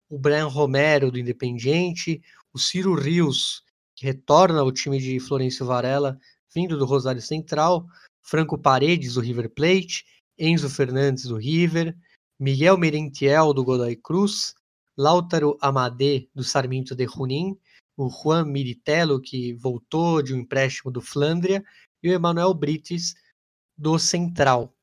S3: o Brian Romero do Independiente, o Ciro Rios, que retorna ao time de Florencio Varela, vindo do Rosário Central, Franco Paredes do River Plate, Enzo Fernandes do River, Miguel Merentiel do Godoy Cruz, Lautaro Amade do Sarmiento de Junín, o Juan Miritello, que voltou de um empréstimo do Flandria, e o Emanuel Brites do Central.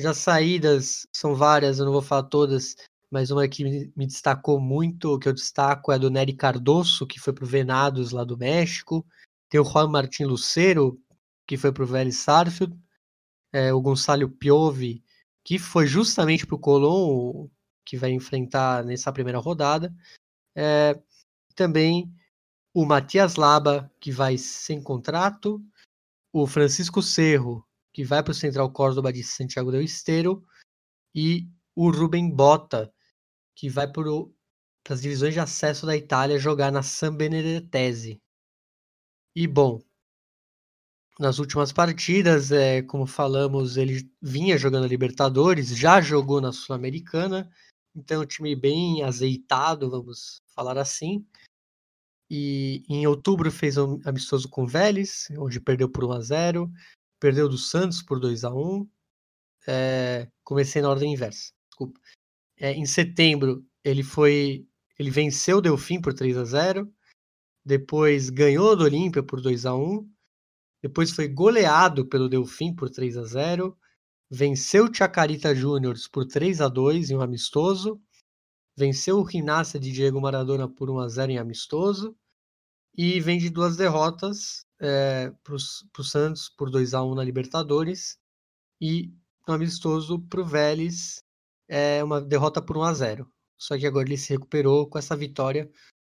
S3: Já saídas são várias, eu não vou falar todas, mas uma que me destacou muito, que eu destaco é a do Nery Cardoso, que foi para o Venados lá do México. Tem o Juan Martin Lucero, que foi para o Vélez Sarfield. É, o Gonçalo Piove, que foi justamente para o Colón, que vai enfrentar nessa primeira rodada. É, também o Matias Laba, que vai sem contrato. O Francisco Cerro, que vai para o Central Córdoba de Santiago del Esteiro. E o Rubem Bota, que vai para as divisões de acesso da Itália jogar na San Benedettese. E bom, nas últimas partidas, é, como falamos, ele vinha jogando a Libertadores, já jogou na Sul-Americana, então um time bem azeitado, vamos falar assim. E em outubro fez um amistoso com o Vélez, onde perdeu por 1 a 0 perdeu do Santos por 2 a 1 é, Comecei na ordem inversa, desculpa. É, em setembro, ele foi. Ele venceu o Delfim por 3 a 0 depois ganhou do Olímpia por 2 a 1 depois foi goleado pelo Delfim por 3 a 0 venceu o Chacarita Juniors por 3 a 2 em um amistoso, venceu o Rinácia de Diego Maradona por 1 a 0 em amistoso, e vem de duas derrotas é, para o Santos por 2 a 1 na Libertadores, e um amistoso para o Vélez é uma derrota por 1 a 0. Só que agora ele se recuperou com essa vitória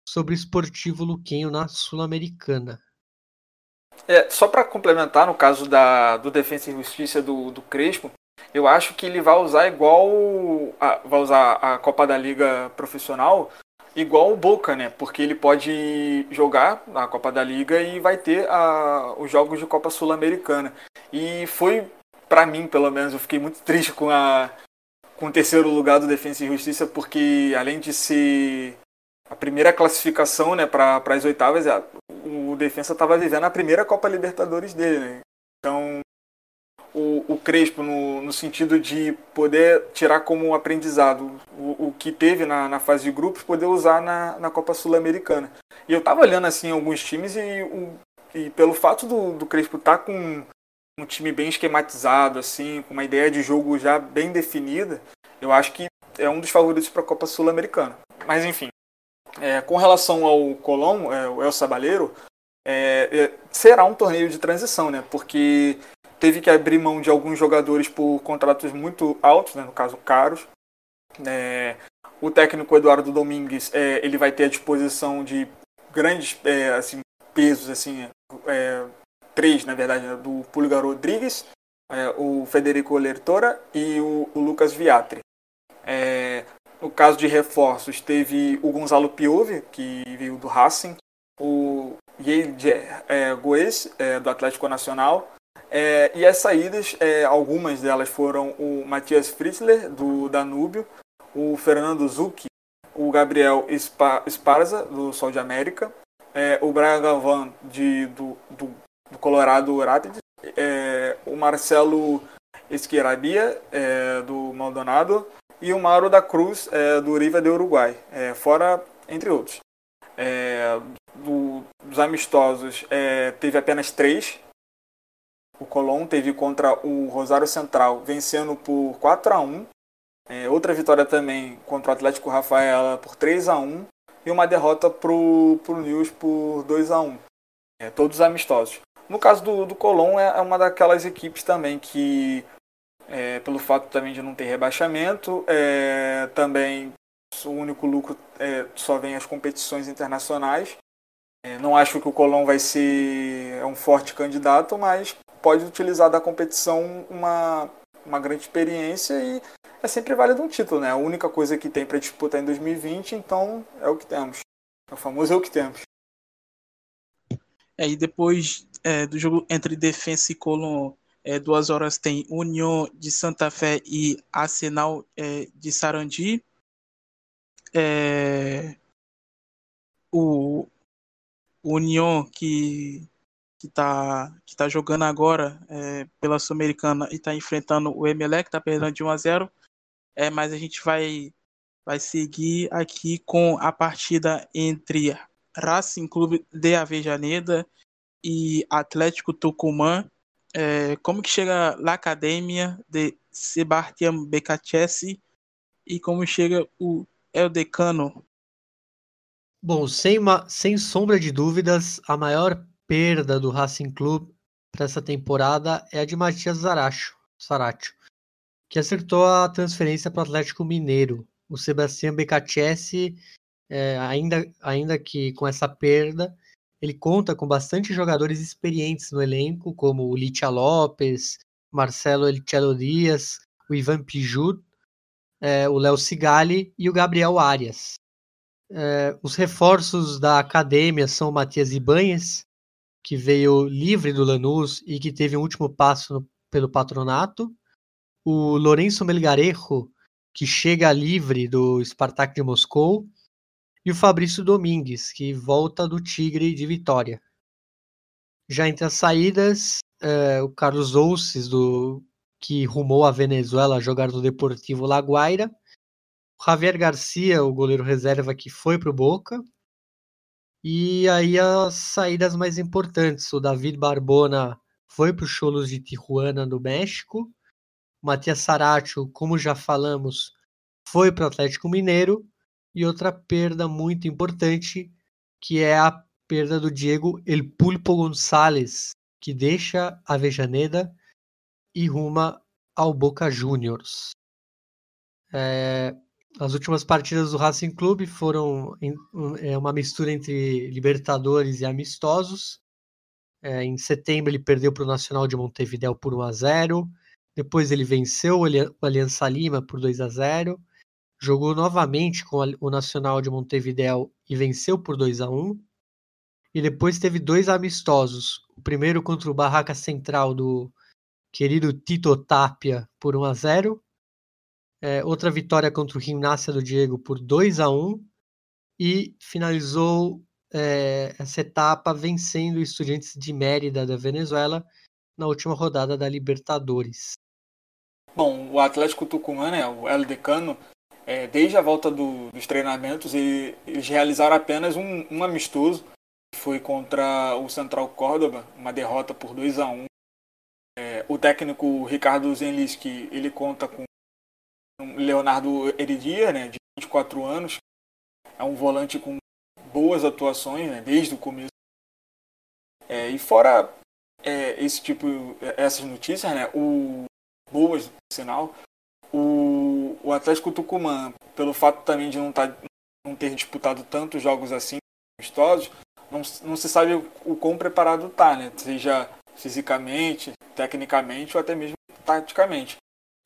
S3: sobre o Esportivo Luquenho na Sul-Americana.
S4: É, só para complementar, no caso da, do Defensa e Justiça do, do Crespo, eu acho que ele vai usar igual. A, vai usar a Copa da Liga Profissional igual o Boca, né? Porque ele pode jogar na Copa da Liga e vai ter a, os jogos de Copa Sul-Americana. E foi, para mim, pelo menos, eu fiquei muito triste com a, com o terceiro lugar do Defensa e Justiça, porque além de ser a primeira classificação né, para as oitavas, o Defensa estava vivendo a primeira Copa Libertadores dele. Né? Então, o, o Crespo, no, no, sentido de poder tirar como aprendizado o, o que teve na, na, fase de grupos, poder usar na, na Copa Sul-Americana. E eu estava olhando assim alguns times e, o, e pelo fato do, do Crespo estar tá com um time bem esquematizado, assim, com uma ideia de jogo já bem definida, eu acho que é um dos favoritos para a Copa Sul-Americana. Mas enfim, é, com relação ao Colón, é, o El Sabaleiro, é, é, será um torneio de transição, né? Porque teve que abrir mão de alguns jogadores por contratos muito altos, né? no caso caros. É, o técnico Eduardo Domingues, é, ele vai ter à disposição de grandes assim, pesos, assim, três, na verdade, né, do Pulgar Rodrigues, é, o Federico Lertora e o, o Lucas Viatri. É, no caso de reforços, teve o Gonzalo Piove, que veio do Racing, o Yeide é, Goes, é, do Atlético Nacional, é, e as saídas, é, algumas delas foram o Matias Fritzler, do Danúbio, o Fernando Zucchi, o Gabriel Esparza, do Sol de América, é, o Brian Gavan, de, do, do do Colorado Rapids, é, o Marcelo Esquerabia, é, do Maldonado, e o Mauro da Cruz, é, do Riva de Uruguai, é, fora entre outros. É, do, dos amistosos, é, teve apenas três. O Colón teve contra o Rosário Central, vencendo por 4 a 1 outra vitória também contra o Atlético Rafaela por 3 a 1 e uma derrota para o News por 2 a 1 todos amistosos. No caso do, do Colón, é, é uma daquelas equipes também que, é, pelo fato também de não ter rebaixamento, é, também o único lucro é, só vem as competições internacionais. É, não acho que o Colón vai ser um forte candidato, mas pode utilizar da competição uma, uma grande experiência e é sempre válido um título, né? A única coisa que tem para disputar em 2020, então é o que temos. É o famoso é o que temos.
S2: É, e depois é, do jogo entre Defensa e Colón, é, duas horas tem União de Santa Fé e Arsenal é, de Sarandi. É, o, União que que está que tá jogando agora é, pela Sul-Americana e está enfrentando o Emelec, está perdendo de 1 a 0. É, mas a gente vai vai seguir aqui com a partida entre Racing Clube de Avejaneda e Atlético Tucumã. É, como que chega a Academia de Sebastião Becacese e como chega o El Decano?
S3: Bom, sem, uma, sem sombra de dúvidas, a maior perda do Racing Clube para essa temporada é a de Matias Zaracho, que acertou a transferência para o Atlético Mineiro. O Sebastião Becacese, é, ainda, ainda que com essa perda, ele conta com bastante jogadores experientes no elenco, como o Litia Lopes, Marcelo Elchelo Dias, o Ivan Pijut, é, o Léo Cigali e o Gabriel Arias. É, os reforços da academia são o Matias Ibanhes, que veio livre do Lanús e que teve um último passo no, pelo patronato. O Lourenço Melgarejo, que chega livre do Spartak de Moscou. E o Fabrício Domingues, que volta do Tigre de Vitória. Já entre as saídas, é, o Carlos Ouces, do, que rumou a Venezuela a jogar no Deportivo La Guaira. O Javier Garcia, o goleiro reserva, que foi para o Boca. E aí as saídas mais importantes, o David Barbona foi para os Cholos de Tijuana, no México. O Matias Saracho, como já falamos, foi para o Atlético Mineiro. E outra perda muito importante, que é a perda do Diego El Pulpo Gonçalves, que deixa a Vejaneda e ruma ao Boca Juniors. É, as últimas partidas do Racing Clube foram em, é, uma mistura entre Libertadores e amistosos. É, em setembro ele perdeu para o Nacional de Montevideo por 1 a 0. Depois ele venceu o Aliança Lima por 2 a 0. Jogou novamente com o Nacional de Montevideo e venceu por 2 a 1. E depois teve dois amistosos. O primeiro contra o Barraca Central do querido Tito Tapia por 1 a 0 é, outra vitória contra o Gimnasia do Diego por 2 a 1 e finalizou é, essa etapa vencendo o Estudiantes de Mérida da Venezuela na última rodada da Libertadores.
S4: Bom, o Atlético Tucumã, né, o El Decano, é, desde a volta do, dos treinamentos, eles realizaram apenas um, um amistoso, que foi contra o Central Córdoba, uma derrota por 2 a 1 é, O técnico Ricardo Zenliski, ele conta com Leonardo Heridier, né, de 24 anos, é um volante com boas atuações né, desde o começo. É, e fora é, esse tipo, essas notícias, né, o boas, sinal, o, Atlético Tucumã, pelo fato também de não, tá, não ter disputado tantos jogos assim, amistosos, não, não se sabe o quão preparado está, né, seja fisicamente, tecnicamente ou até mesmo taticamente.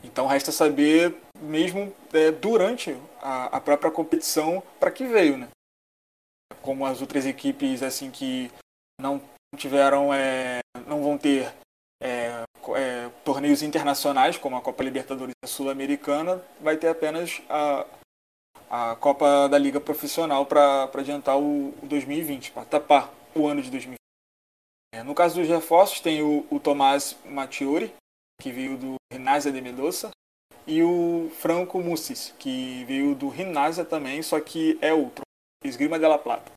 S4: Então resta saber, mesmo é, durante a, a, própria competição, para que veio, né? Como as outras equipes assim que não tiveram, é, não vão ter é, é torneios internacionais, como a Copa Libertadores Sul-Americana, vai ter apenas a, a Copa da Liga Profissional para adiantar o, o 2020, para tapar o ano de 2020. É, no caso dos reforços, tem o, o Tomás Mattiori, que veio do Rinásia de Mendoza, e o Franco Mussis, que veio do Rinásia também, só que é outro, Esgrima de la Plata.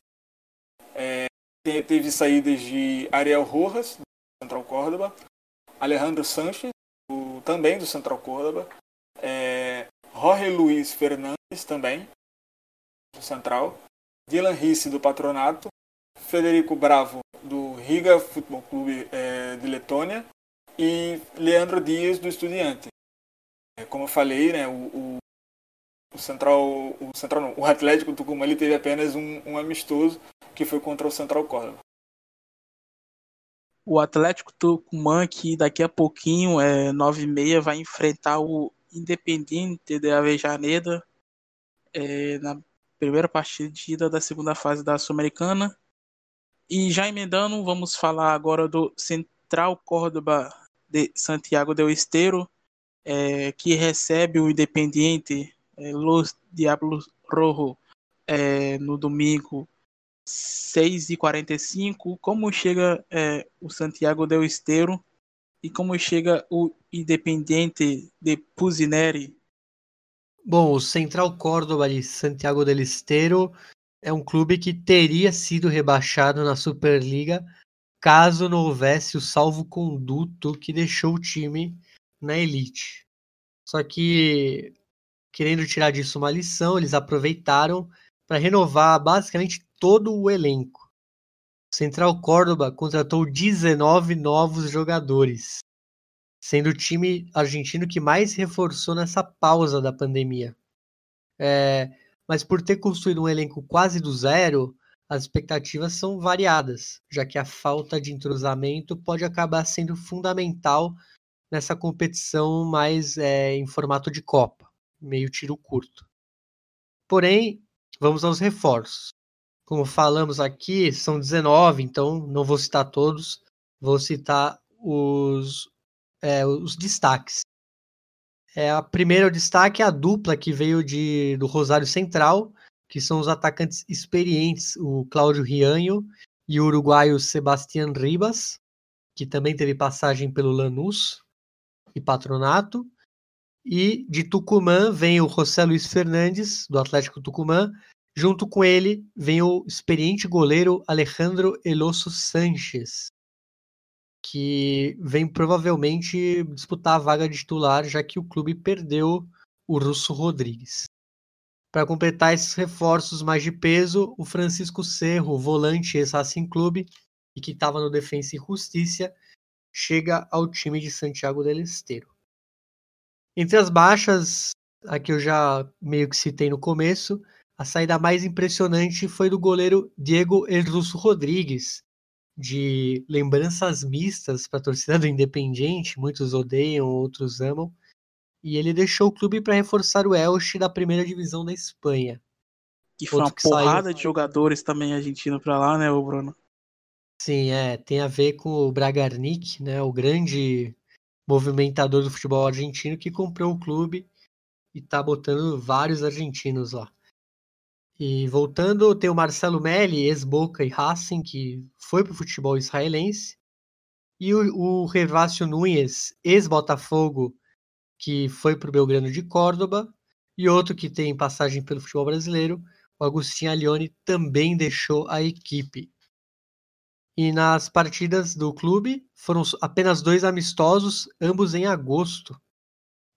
S4: É, teve saídas de Ariel Rojas, do Central Córdoba, Alejandro Sanches, do, também do Central Córdoba, é, Jorge Luiz Fernandes, também, do Central, Dylan Risse, do Patronato, Federico Bravo, do Riga Futebol Clube é, de Letônia, e Leandro Dias do Estudiante. É, como eu falei, né, o, o o Central, o Central não, o Atlético Tucumã ele teve apenas um, um amistoso que foi contra o Central Córdoba.
S2: O Atlético Tucumã que daqui a pouquinho é 9 e meia vai enfrentar o Independiente de Avejaneda é, na primeira partida da segunda fase da Sul-Americana. E já emendando, vamos falar agora do Central Córdoba de Santiago del Estero, é, que recebe o Independiente é, Los Diablos Rojo é, no domingo 6h45. Como chega é, o Santiago del Estero e como chega o Independiente de Pusineri?
S3: Bom, o Central Córdoba de Santiago del Estero é um clube que teria sido rebaixado na Superliga caso não houvesse o salvo-conduto que deixou o time na elite. Só que, querendo tirar disso uma lição, eles aproveitaram para renovar basicamente todo o elenco. Central Córdoba contratou 19 novos jogadores, sendo o time argentino que mais reforçou nessa pausa da pandemia. É, mas por ter construído um elenco quase do zero, as expectativas são variadas, já que a falta de entrosamento pode acabar sendo fundamental nessa competição mais é, em formato de Copa, meio tiro curto. Porém, vamos aos reforços. Como falamos aqui, são 19, então não vou citar todos, vou citar os, é, os destaques. É, a primeira destaque é a dupla que veio de, do Rosário Central, que são os atacantes experientes, o Cláudio Rianho e o uruguaio Sebastián Ribas, que também teve passagem pelo Lanús e Patronato. E de Tucumã vem o José Luiz Fernandes, do Atlético Tucumã. Junto com ele vem o experiente goleiro Alejandro Eloso Sanches, que vem provavelmente disputar a vaga de titular, já que o clube perdeu o Russo Rodrigues. Para completar esses reforços mais de peso, o Francisco Cerro, volante ex-Racing Clube e que estava no Defensa e Justiça, chega ao time de Santiago del Estero. Entre as baixas, a que eu já meio que citei no começo, a saída mais impressionante foi do goleiro Diego El Russo Rodrigues, de lembranças mistas para a torcida do Independiente, muitos odeiam, outros amam, e ele deixou o clube para reforçar o Elche da primeira divisão da Espanha.
S2: Que foi uma porrada saiu... de jogadores também argentinos para lá, né, Bruno?
S3: Sim, é, tem a ver com o Bragarnik, né, o grande movimentador do futebol argentino que comprou o clube e tá botando vários argentinos lá. E voltando, tem o Marcelo Melli, ex-Boca e Racing, que foi pro futebol israelense. E o, o Revácio Nunes, ex-Botafogo que foi para o Belgrano de Córdoba, e outro que tem passagem pelo futebol brasileiro, o Agostinho Alione, também deixou a equipe. E nas partidas do clube foram apenas dois amistosos, ambos em agosto,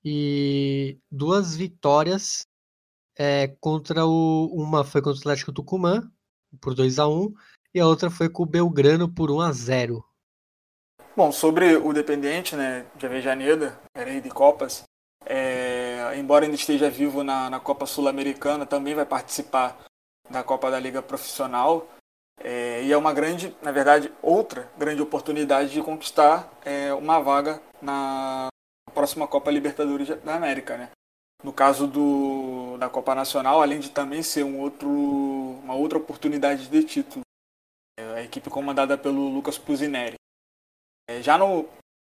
S3: e duas vitórias é, contra o. Uma foi contra o Atlético Tucumã, por 2 a 1 e a outra foi com o Belgrano por 1 a 0
S4: Bom, sobre o Dependiente, né, de Avejaneda, rei de Copas, é, embora ainda esteja vivo na, na Copa Sul-Americana, também vai participar da Copa da Liga Profissional. É, e é uma grande, na verdade, outra grande oportunidade de conquistar é, uma vaga na próxima Copa Libertadores da América. Né? No caso do, da Copa Nacional, além de também ser um outro, uma outra oportunidade de título. É, a equipe comandada pelo Lucas Pusineri. É, já no,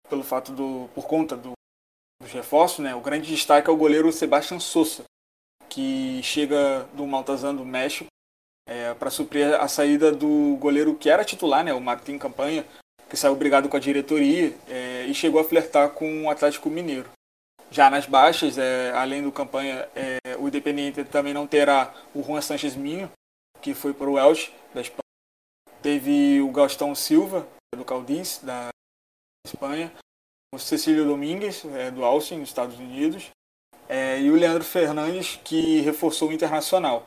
S4: pelo fato do, por conta do, dos reforços, né, o grande destaque é o goleiro Sebastião Sousa, que chega do Maltazan do México é, para suprir a saída do goleiro que era titular, né, o Martim Campanha, que saiu brigado com a diretoria é, e chegou a flertar com o Atlético Mineiro. Já nas baixas, é, além do Campanha, é, o Independiente também não terá o Juan Sanches Minho, que foi para o Elche, da Espanha. Teve o Gastão Silva, do Caldiz, da Espanha, o Cecílio Domingues, é, do Austin, nos Estados Unidos, é, e o Leandro Fernandes, que reforçou o Internacional.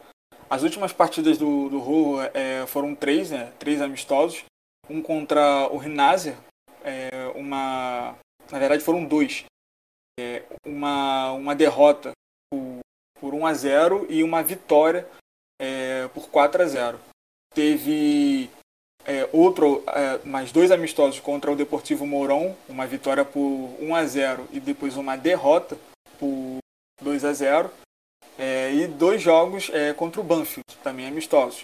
S4: As últimas partidas do, do Rojo é, foram três, né, três amistosos, um contra o Rinásia, é, uma, na verdade foram dois, é, uma, uma derrota por 1 a 0 e uma vitória é, por 4 a 0. Teve é, outro, é, mais dois amistosos contra o Deportivo Mourão, uma vitória por 1 a 0 e depois uma derrota por 2 a 0 é, e dois jogos é, contra o Banfield, também amistosos.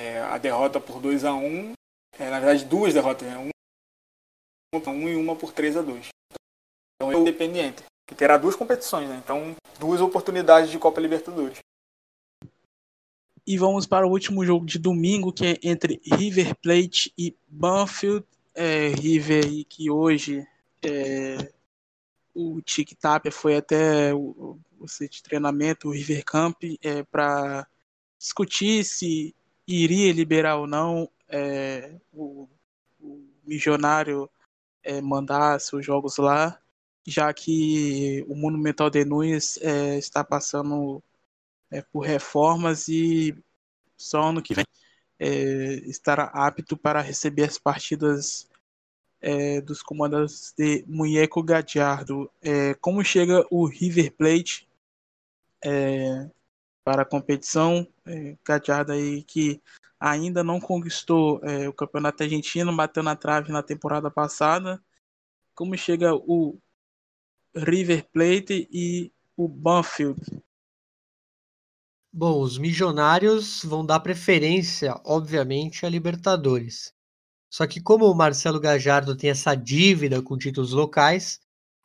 S4: É, a derrota por 2 a 1 é, na verdade duas derrotas, né? um, um e uma por 3 a 2 Então é o Independiente, que terá duas competições, né? então duas oportunidades de Copa Libertadores.
S2: E vamos para o último jogo de domingo, que é entre River Plate e Banfield. É, River que hoje é, o Tic Tapia foi até o de treinamento, o River Camp, é, para discutir se iria liberar ou não é, o, o Missionário é, mandar seus jogos lá, já que o Monumental de Nunes é, está passando é, por reformas e só ano que vem é, estará apto para receber as partidas é, dos comandantes de Muñeco Gadiardo. Como chega o River Plate é, para a competição? É, aí que ainda não conquistou é, o campeonato argentino, bateu na trave na temporada passada. Como chega o River Plate e o Banfield
S3: Bom, os milionários vão dar preferência, obviamente, a Libertadores. Só que como o Marcelo Gajardo tem essa dívida com títulos locais,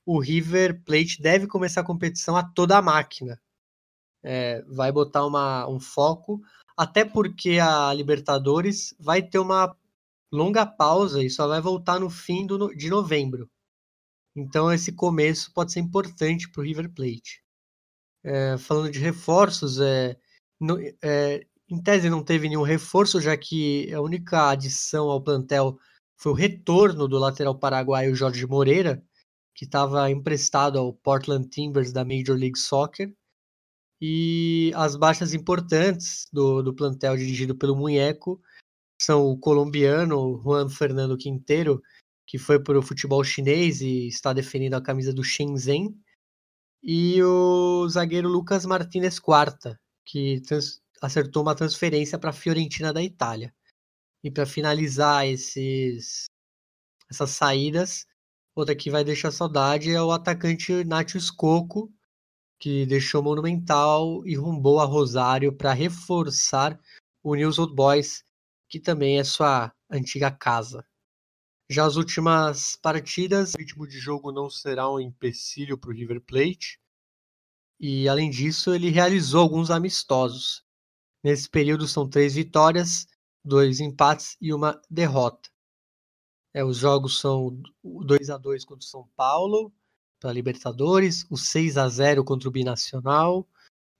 S3: o River Plate deve começar a competição a toda a máquina. É, vai botar uma, um foco, até porque a Libertadores vai ter uma longa pausa e só vai voltar no fim do, de novembro. Então esse começo pode ser importante para o River Plate. É, falando de reforços, é, no, é, em tese não teve nenhum reforço, já que a única adição ao plantel foi o retorno do lateral paraguaio Jorge Moreira, que estava emprestado ao Portland Timbers da Major League Soccer. E as baixas importantes do, do plantel dirigido pelo Munheco são o colombiano Juan Fernando Quinteiro, que foi para o futebol chinês e está defendendo a camisa do Shenzhen, e o zagueiro Lucas Martinez Quarta, que acertou uma transferência para a Fiorentina da Itália. E para finalizar esses, essas saídas, outra que vai deixar saudade é o atacante Nacho Scocco, que deixou Monumental e rumbou a Rosário para reforçar o News Old Boys, que também é sua antiga casa. Já as últimas partidas, o ritmo de jogo não será um empecilho para o River Plate. E além disso, ele realizou alguns amistosos. Nesse período são três vitórias, dois empates e uma derrota. É, os jogos são o 2 a 2 contra o São Paulo, para Libertadores, o 6 a 0 contra o Binacional,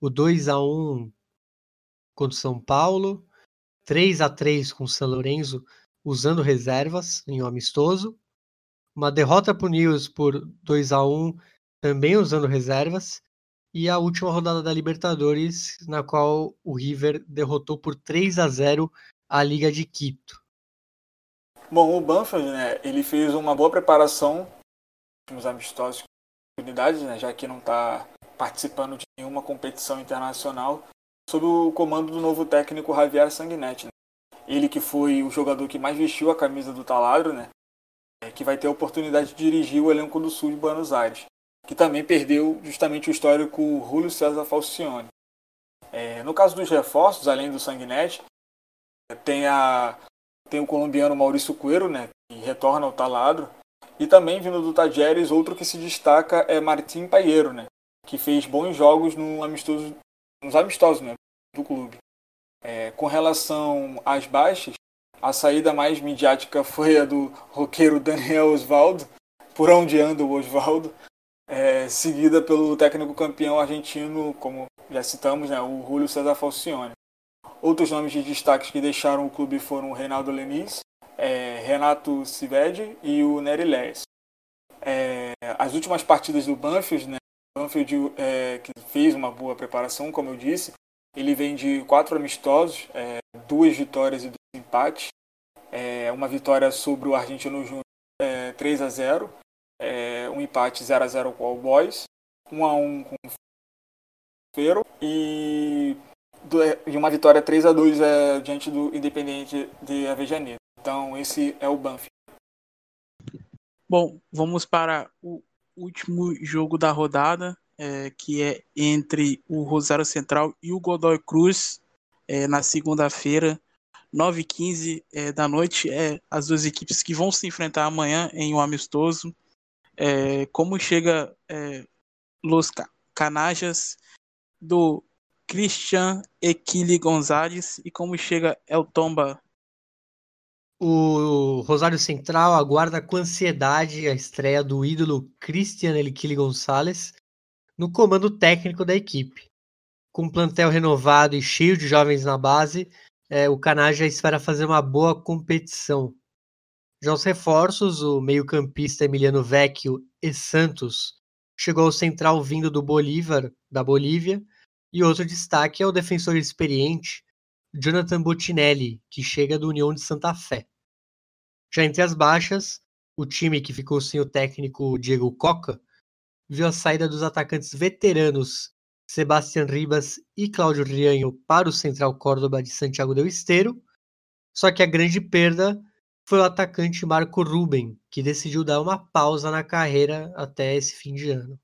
S3: o 2 a 1 contra o São Paulo, 3 a 3 com o São Lourenço usando reservas em um amistoso. Uma derrota para o News por 2 a 1 também usando reservas. E a última rodada da Libertadores, na qual o River derrotou por 3 a 0 a Liga de Quito.
S4: Bom, o Banfield, né, ele fez uma boa preparação nos amistosos unidades, né, já que não está participando de nenhuma competição internacional, sob o comando do novo técnico Javier Sanguinetti. Né? ele que foi o jogador que mais vestiu a camisa do Taladro, né? É, que vai ter a oportunidade de dirigir o elenco do Sul de Buenos Aires, que também perdeu justamente o histórico Julio César Falcione. É, no caso dos reforços, além do Sanguinetti, tem, a, tem o colombiano Maurício Coelho, né, que retorna ao Taladro, e também vindo do Tajeres, outro que se destaca é Martim Paieiro, né, que fez bons jogos no amistoso, nos amistosos né, do clube. É, com relação às baixas, a saída mais midiática foi a do roqueiro Daniel Osvaldo, por onde anda o Osvaldo, é, seguida pelo técnico campeão argentino, como já citamos, né, o Julio César Falcione. Outros nomes de destaques que deixaram o clube foram o Reinaldo Lenis, é, Renato Civede e o Nery Lees. É, as últimas partidas do Banfield, né, Banfield é, que fez uma boa preparação, como eu disse, ele vem de quatro amistosos, é, duas vitórias e dois empates. É, uma vitória sobre o Argentino Júnior é, 3 a 0 é, um empate 0 a 0 com o All Boys, 1 a 1 com Feiro e, e uma vitória 3 a 2 é, diante do Independiente de Avejaneira. Então esse é o Banff.
S2: Bom, vamos para o último jogo da rodada, é, que é entre o Rosário Central e o Godoy Cruz, é, na segunda-feira, 9h15 é, da noite. É, as duas equipes que vão se enfrentar amanhã em um amistoso. É, como chega é, Los Canajas do Christian Equili Gonzalez e como chega El Tomba
S3: o Rosário Central aguarda com ansiedade a estreia do ídolo Christian Eliquili Gonçalves no comando técnico da equipe. Com um plantel renovado e cheio de jovens na base, é, o Canaja espera fazer uma boa competição. Já os reforços, o meio-campista Emiliano Vecchio e Santos chegou ao Central vindo do Bolívar, da Bolívia, e outro destaque é o defensor experiente Jonathan Bottinelli, que chega do União de Santa Fé. Já entre as baixas, o time que ficou sem o técnico Diego Coca viu a saída dos atacantes veteranos Sebastián Ribas e Cláudio Rianho para o Central Córdoba de Santiago del Esteiro, só que a grande perda foi o atacante Marco Ruben, que decidiu dar uma pausa na carreira até esse fim de ano.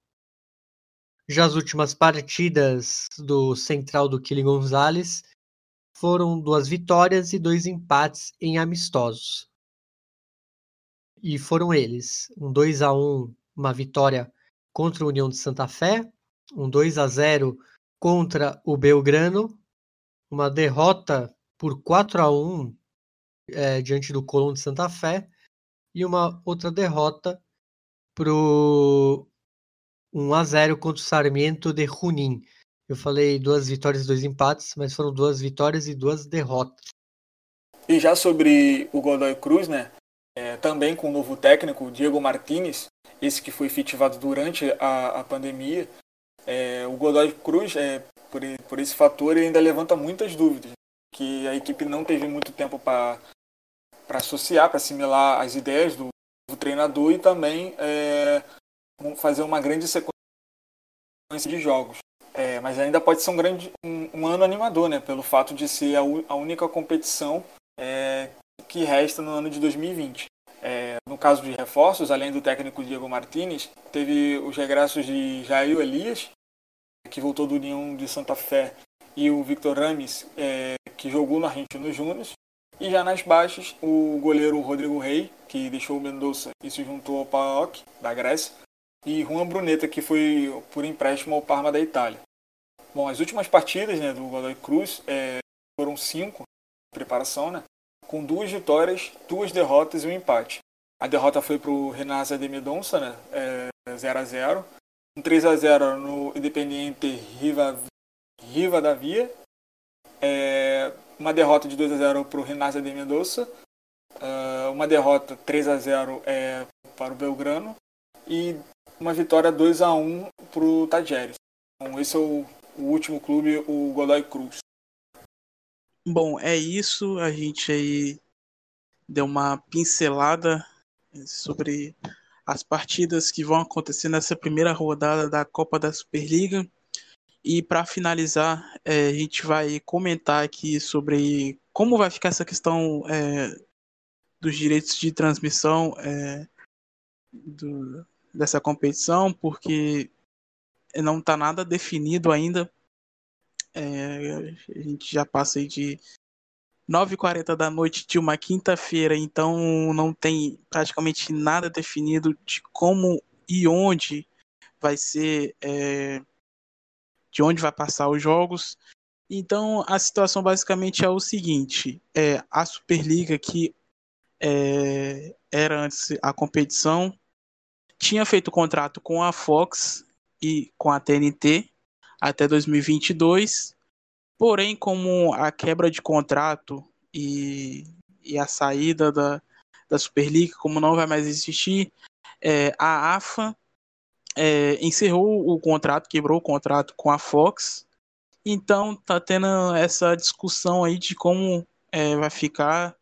S3: Já as últimas partidas do Central do Kili Gonzalez foram duas vitórias e dois empates em amistosos. E foram eles: um 2 a 1 uma vitória contra a União de Santa Fé, um 2 a 0 contra o Belgrano, uma derrota por 4 a 1 é, diante do Colón de Santa Fé e uma outra derrota pro 1 a 0 contra o Sarmiento de Junín. Eu falei duas vitórias e dois empates, mas foram duas vitórias e duas derrotas.
S4: E já sobre o Godoy Cruz, né? É, também com o novo técnico, Diego Martinez, esse que foi efetivado durante a, a pandemia. É, o Godoy Cruz, é, por, por esse fator, ainda levanta muitas dúvidas. Que a equipe não teve muito tempo para associar, para assimilar as ideias do, do treinador e também é, fazer uma grande sequência de jogos. É, mas ainda pode ser um grande um, um, ano animador, né? Pelo fato de ser a, a única competição é, que resta no ano de 2020. É, no caso de reforços, além do técnico Diego Martinez, teve os regressos de Jair Elias, que voltou do União de Santa Fé, e o Victor Rames, é, que jogou no Argentino Júnior. E já nas baixas, o goleiro Rodrigo Rei, que deixou o Mendoza e se juntou ao PAOK, da Grécia, e Juan Bruneta, que foi por empréstimo ao Parma da Itália. Bom, as últimas partidas né, do Godoy Cruz é, foram cinco, preparação, né? Com duas vitórias, duas derrotas e um empate. A derrota foi para o Renasa de Medonça, né? É, 0 a 0 Um 3 a 0 no Independiente Riva, Riva da Via. É, uma derrota de 2 a 0 para o Renasa de Mendoza. Uh, uma derrota 3 a 0 é, para o Belgrano. E uma vitória 2 a 1 para o Tajeres. Então, esse é o o último clube, o Godoy Cruz.
S2: Bom, é isso. A gente aí deu uma pincelada sobre as partidas que vão acontecer nessa primeira rodada da Copa da Superliga. E para finalizar, é, a gente vai comentar aqui sobre como vai ficar essa questão é, dos direitos de transmissão é, do, dessa competição, porque não está nada definido ainda. É, a gente já passa aí de 9h40 da noite de uma quinta-feira, então não tem praticamente nada definido de como e onde vai ser, é, de onde vai passar os jogos. Então a situação basicamente é o seguinte: é, a Superliga, que é, era antes a competição, tinha feito contrato com a Fox e com a TNT até 2022. Porém, como a quebra de contrato e, e a saída da, da Superliga, como não vai mais existir, é, a AFA é, encerrou o contrato, quebrou o contrato com a Fox. Então tá tendo essa discussão aí de como é, vai ficar.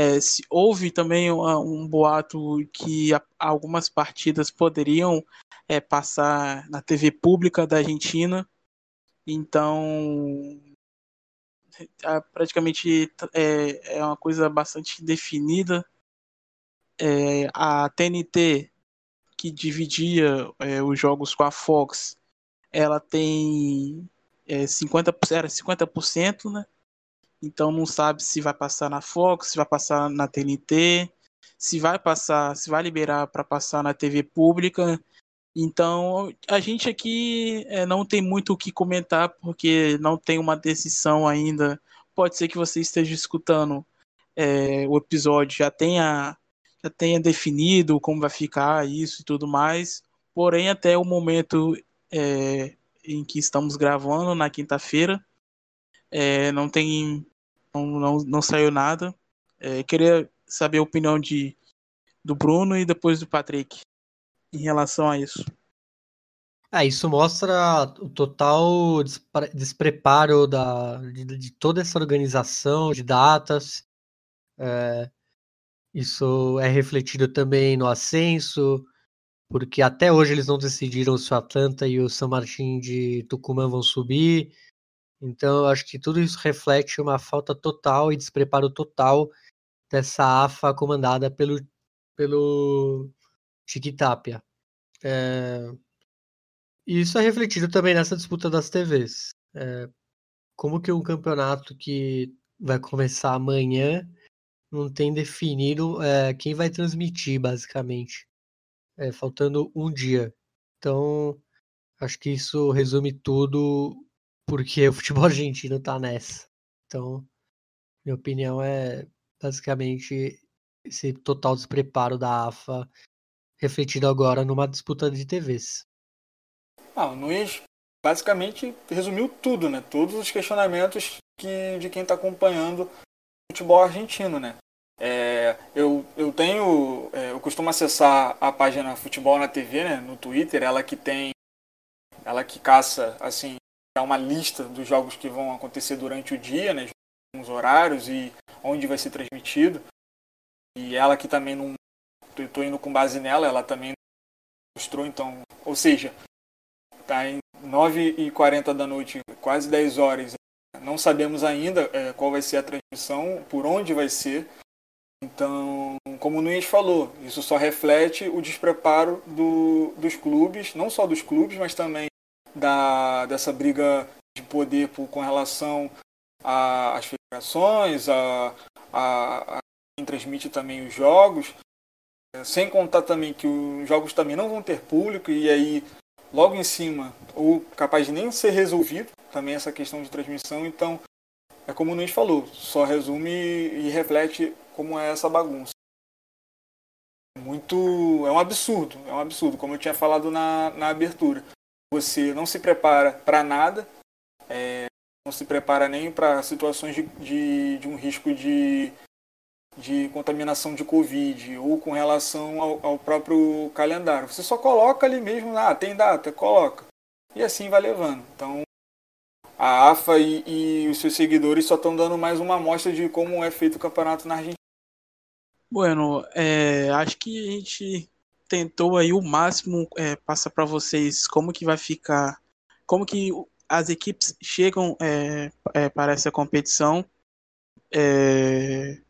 S2: É, se, houve também um, um boato que a, algumas partidas poderiam é, passar na TV pública da Argentina. Então, praticamente é, é uma coisa bastante definida. É, a TNT, que dividia é, os jogos com a Fox, ela tem é, 50%, era 50%, né? Então não sabe se vai passar na Fox, se vai passar na TNT, se vai passar, se vai liberar para passar na TV pública. Então a gente aqui é, não tem muito o que comentar porque não tem uma decisão ainda. Pode ser que você esteja escutando é, o episódio já tenha já tenha definido como vai ficar isso e tudo mais. Porém até o momento é, em que estamos gravando na quinta-feira é, não tem. Não, não, não saiu nada. É, queria saber a opinião de, do Bruno e depois do Patrick em relação a isso.
S3: É, isso mostra o total despreparo da, de, de toda essa organização de datas. É, isso é refletido também no ascenso, porque até hoje eles não decidiram se o Atlanta e o San Martín de Tucumã vão subir. Então, eu acho que tudo isso reflete uma falta total e despreparo total dessa AFA comandada pelo, pelo Chiquitapia. É... E isso é refletido também nessa disputa das TVs. É... Como que um campeonato que vai começar amanhã não tem definido é, quem vai transmitir, basicamente, é, faltando um dia. Então, acho que isso resume tudo porque o futebol argentino tá nessa. Então, minha opinião é basicamente esse total despreparo da AFA refletido agora numa disputa de TVs.
S4: Ah, o Nunes basicamente resumiu tudo, né? Todos os questionamentos que, de quem está acompanhando o futebol argentino, né? É, eu, eu tenho, é, eu costumo acessar a página Futebol na TV, né, no Twitter, ela que tem, ela que caça, assim, é uma lista dos jogos que vão acontecer durante o dia, né, os horários e onde vai ser transmitido. E ela que também não, estou indo com base nela, ela também mostrou, então, ou seja, tá em 9h40 da noite, quase 10 horas, não sabemos ainda é, qual vai ser a transmissão, por onde vai ser. Então, como o Nunes falou, isso só reflete o despreparo do, dos clubes, não só dos clubes, mas também da, dessa briga de poder por, com relação às federações, a, a, a quem transmite também os jogos, sem contar também que os jogos também não vão ter público e aí logo em cima, ou capaz de nem ser resolvido também essa questão de transmissão, então é como o Nunes falou, só resume e reflete como é essa bagunça. Muito. É um absurdo, é um absurdo, como eu tinha falado na, na abertura. Você não se prepara para nada, é, não se prepara nem para situações de, de, de, um risco de, de contaminação de Covid ou com relação ao, ao próprio calendário. Você só coloca ali mesmo, ah, tem data, coloca. E assim vai levando. Então, a AFA e, e, os seus seguidores só estão dando mais uma amostra de como é feito o campeonato na Argentina.
S2: Bueno, é, acho que a gente tentou aí o máximo é, passar para vocês como que vai ficar, como que as equipes chegam é, é, para essa competição. É,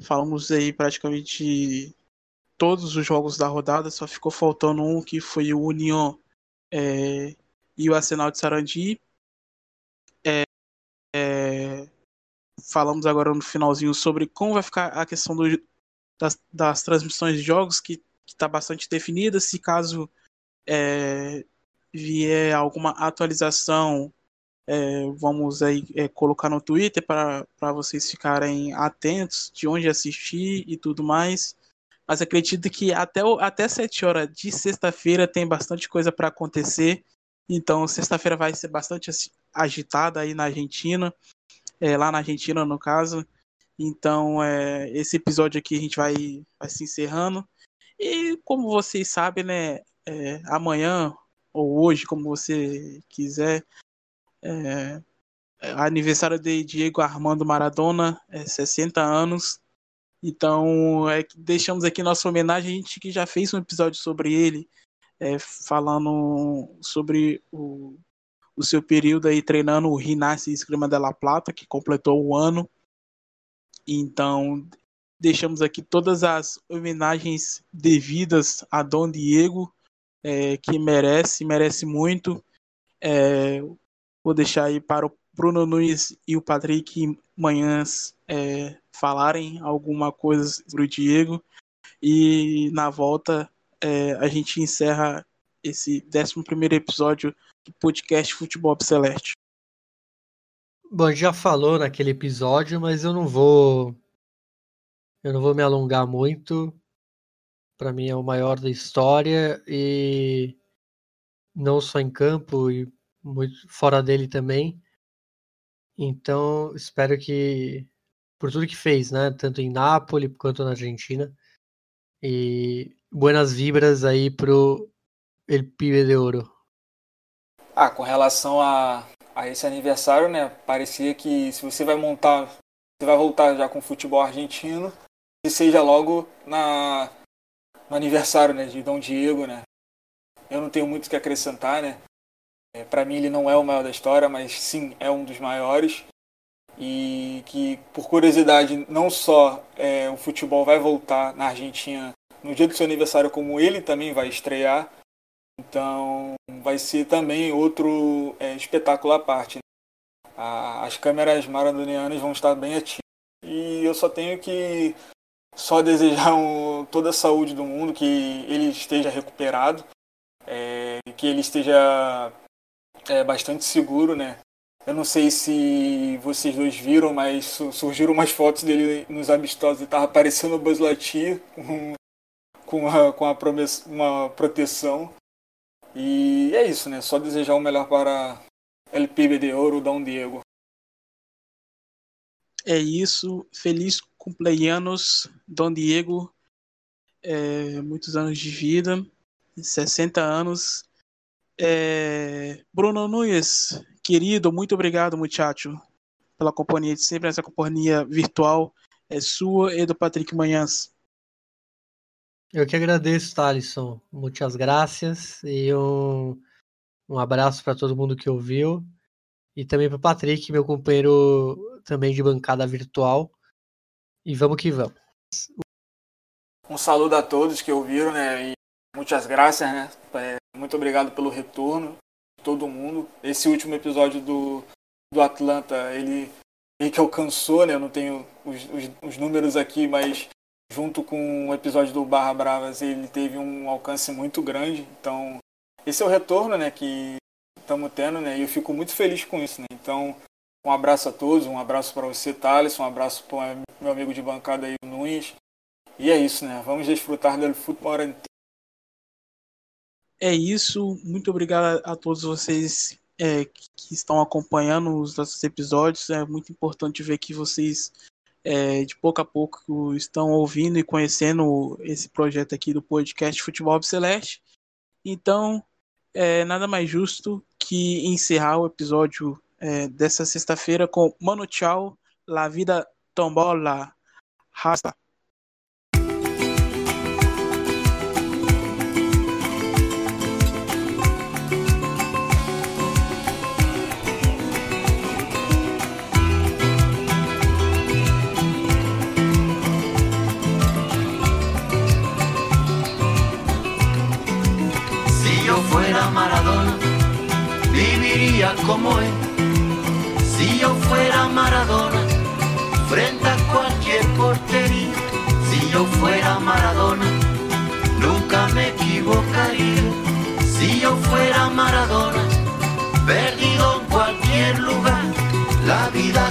S2: falamos aí praticamente todos os jogos da rodada, só ficou faltando um que foi o União é, e o Arsenal de Sarandi. É, falamos agora no finalzinho sobre como vai ficar a questão do, das, das transmissões de jogos, que está bastante definida. Se caso é, vier alguma atualização, é, vamos aí é, colocar no Twitter para vocês ficarem atentos de onde assistir e tudo mais. Mas acredito que até, até 7 horas de sexta-feira tem bastante coisa para acontecer. Então, sexta-feira vai ser bastante agitada aí na Argentina, é, lá na Argentina, no caso. Então, é, esse episódio aqui a gente vai, vai se encerrando. E como vocês sabem, né, é, amanhã ou hoje, como você quiser, é, é aniversário de Diego Armando Maradona, é 60 anos. Então, é, deixamos aqui nossa homenagem. A gente que já fez um episódio sobre ele, é, falando sobre o, o seu período aí treinando o Rinassi Esgrima de La Plata, que completou o ano. Então, deixamos aqui todas as homenagens devidas a Dom Diego, é, que merece, merece muito. É, vou deixar aí para o Bruno Nunes e o Patrick Manhãs é, falarem alguma coisa sobre o Diego. E na volta é, a gente encerra esse 11 episódio do podcast Futebol Celeste.
S3: Bom, já falou naquele episódio, mas eu não vou eu não vou me alongar muito. Para mim é o maior da história e não só em campo e muito fora dele também. Então, espero que por tudo que fez, né, tanto em Nápoles quanto na Argentina. E buenas vibras aí pro El Pibe de Ouro.
S4: Ah, com relação a, a esse aniversário, né, parecia que se você vai montar, você vai voltar já com o futebol argentino, seja logo na, no aniversário né, de Dom Diego, né? Eu não tenho muito o que acrescentar, né? É, para mim ele não é o maior da história, mas sim é um dos maiores. E que, por curiosidade, não só é, o futebol vai voltar na Argentina no dia do seu aniversário, como ele também vai estrear. Então vai ser também outro é, espetáculo à parte. Né? as câmeras maradonianas vão estar bem ativas. E eu só tenho que só desejar um, toda a saúde do mundo, que ele esteja recuperado, é, que ele esteja é, bastante seguro, né? Eu não sei se vocês dois viram, mas surgiram umas fotos dele nos amistosos e tava aparecendo o Buzz Lightyear com, com, a, com a promessa, uma proteção. E é isso, né? Só desejar o melhor para El Pibe de Ouro, Dom Diego.
S2: É isso. Feliz cumpleaños, Dom Diego. É, muitos anos de vida, 60 anos. É, Bruno Nunes, querido, muito obrigado, muchacho, pela companhia de sempre, essa companhia virtual é sua e do Patrick Manhãs.
S3: Eu que agradeço, Thalisson. Muitas graças e um, um abraço para todo mundo que ouviu. E também para o Patrick, meu companheiro também de bancada virtual. E vamos que vamos.
S4: Um saludo a todos que ouviram, né? E muitas graças, né? É, muito obrigado pelo retorno de todo mundo. Esse último episódio do, do Atlanta, ele, ele que alcançou, né? Eu não tenho os, os, os números aqui, mas junto com o episódio do Barra Bravas, ele teve um alcance muito grande. Então, esse é o retorno, né? Que estamos tendo, né? E eu fico muito feliz com isso, né? Então, um abraço a todos, um abraço para você, Thales, um abraço para meu amigo de bancada aí, Nunes. E é isso, né? Vamos desfrutar do futebol
S2: É isso. Muito obrigado a todos vocês é, que estão acompanhando os nossos episódios. É muito importante ver que vocês, é, de pouco a pouco, estão ouvindo e conhecendo esse projeto aqui do podcast Futebol Celeste. Então, é nada mais justo que encerrar o episódio é, dessa sexta-feira com Mano Tchau, La Vida Tombola, Rasta.
S5: Si yo fuera Maradona, viviría como él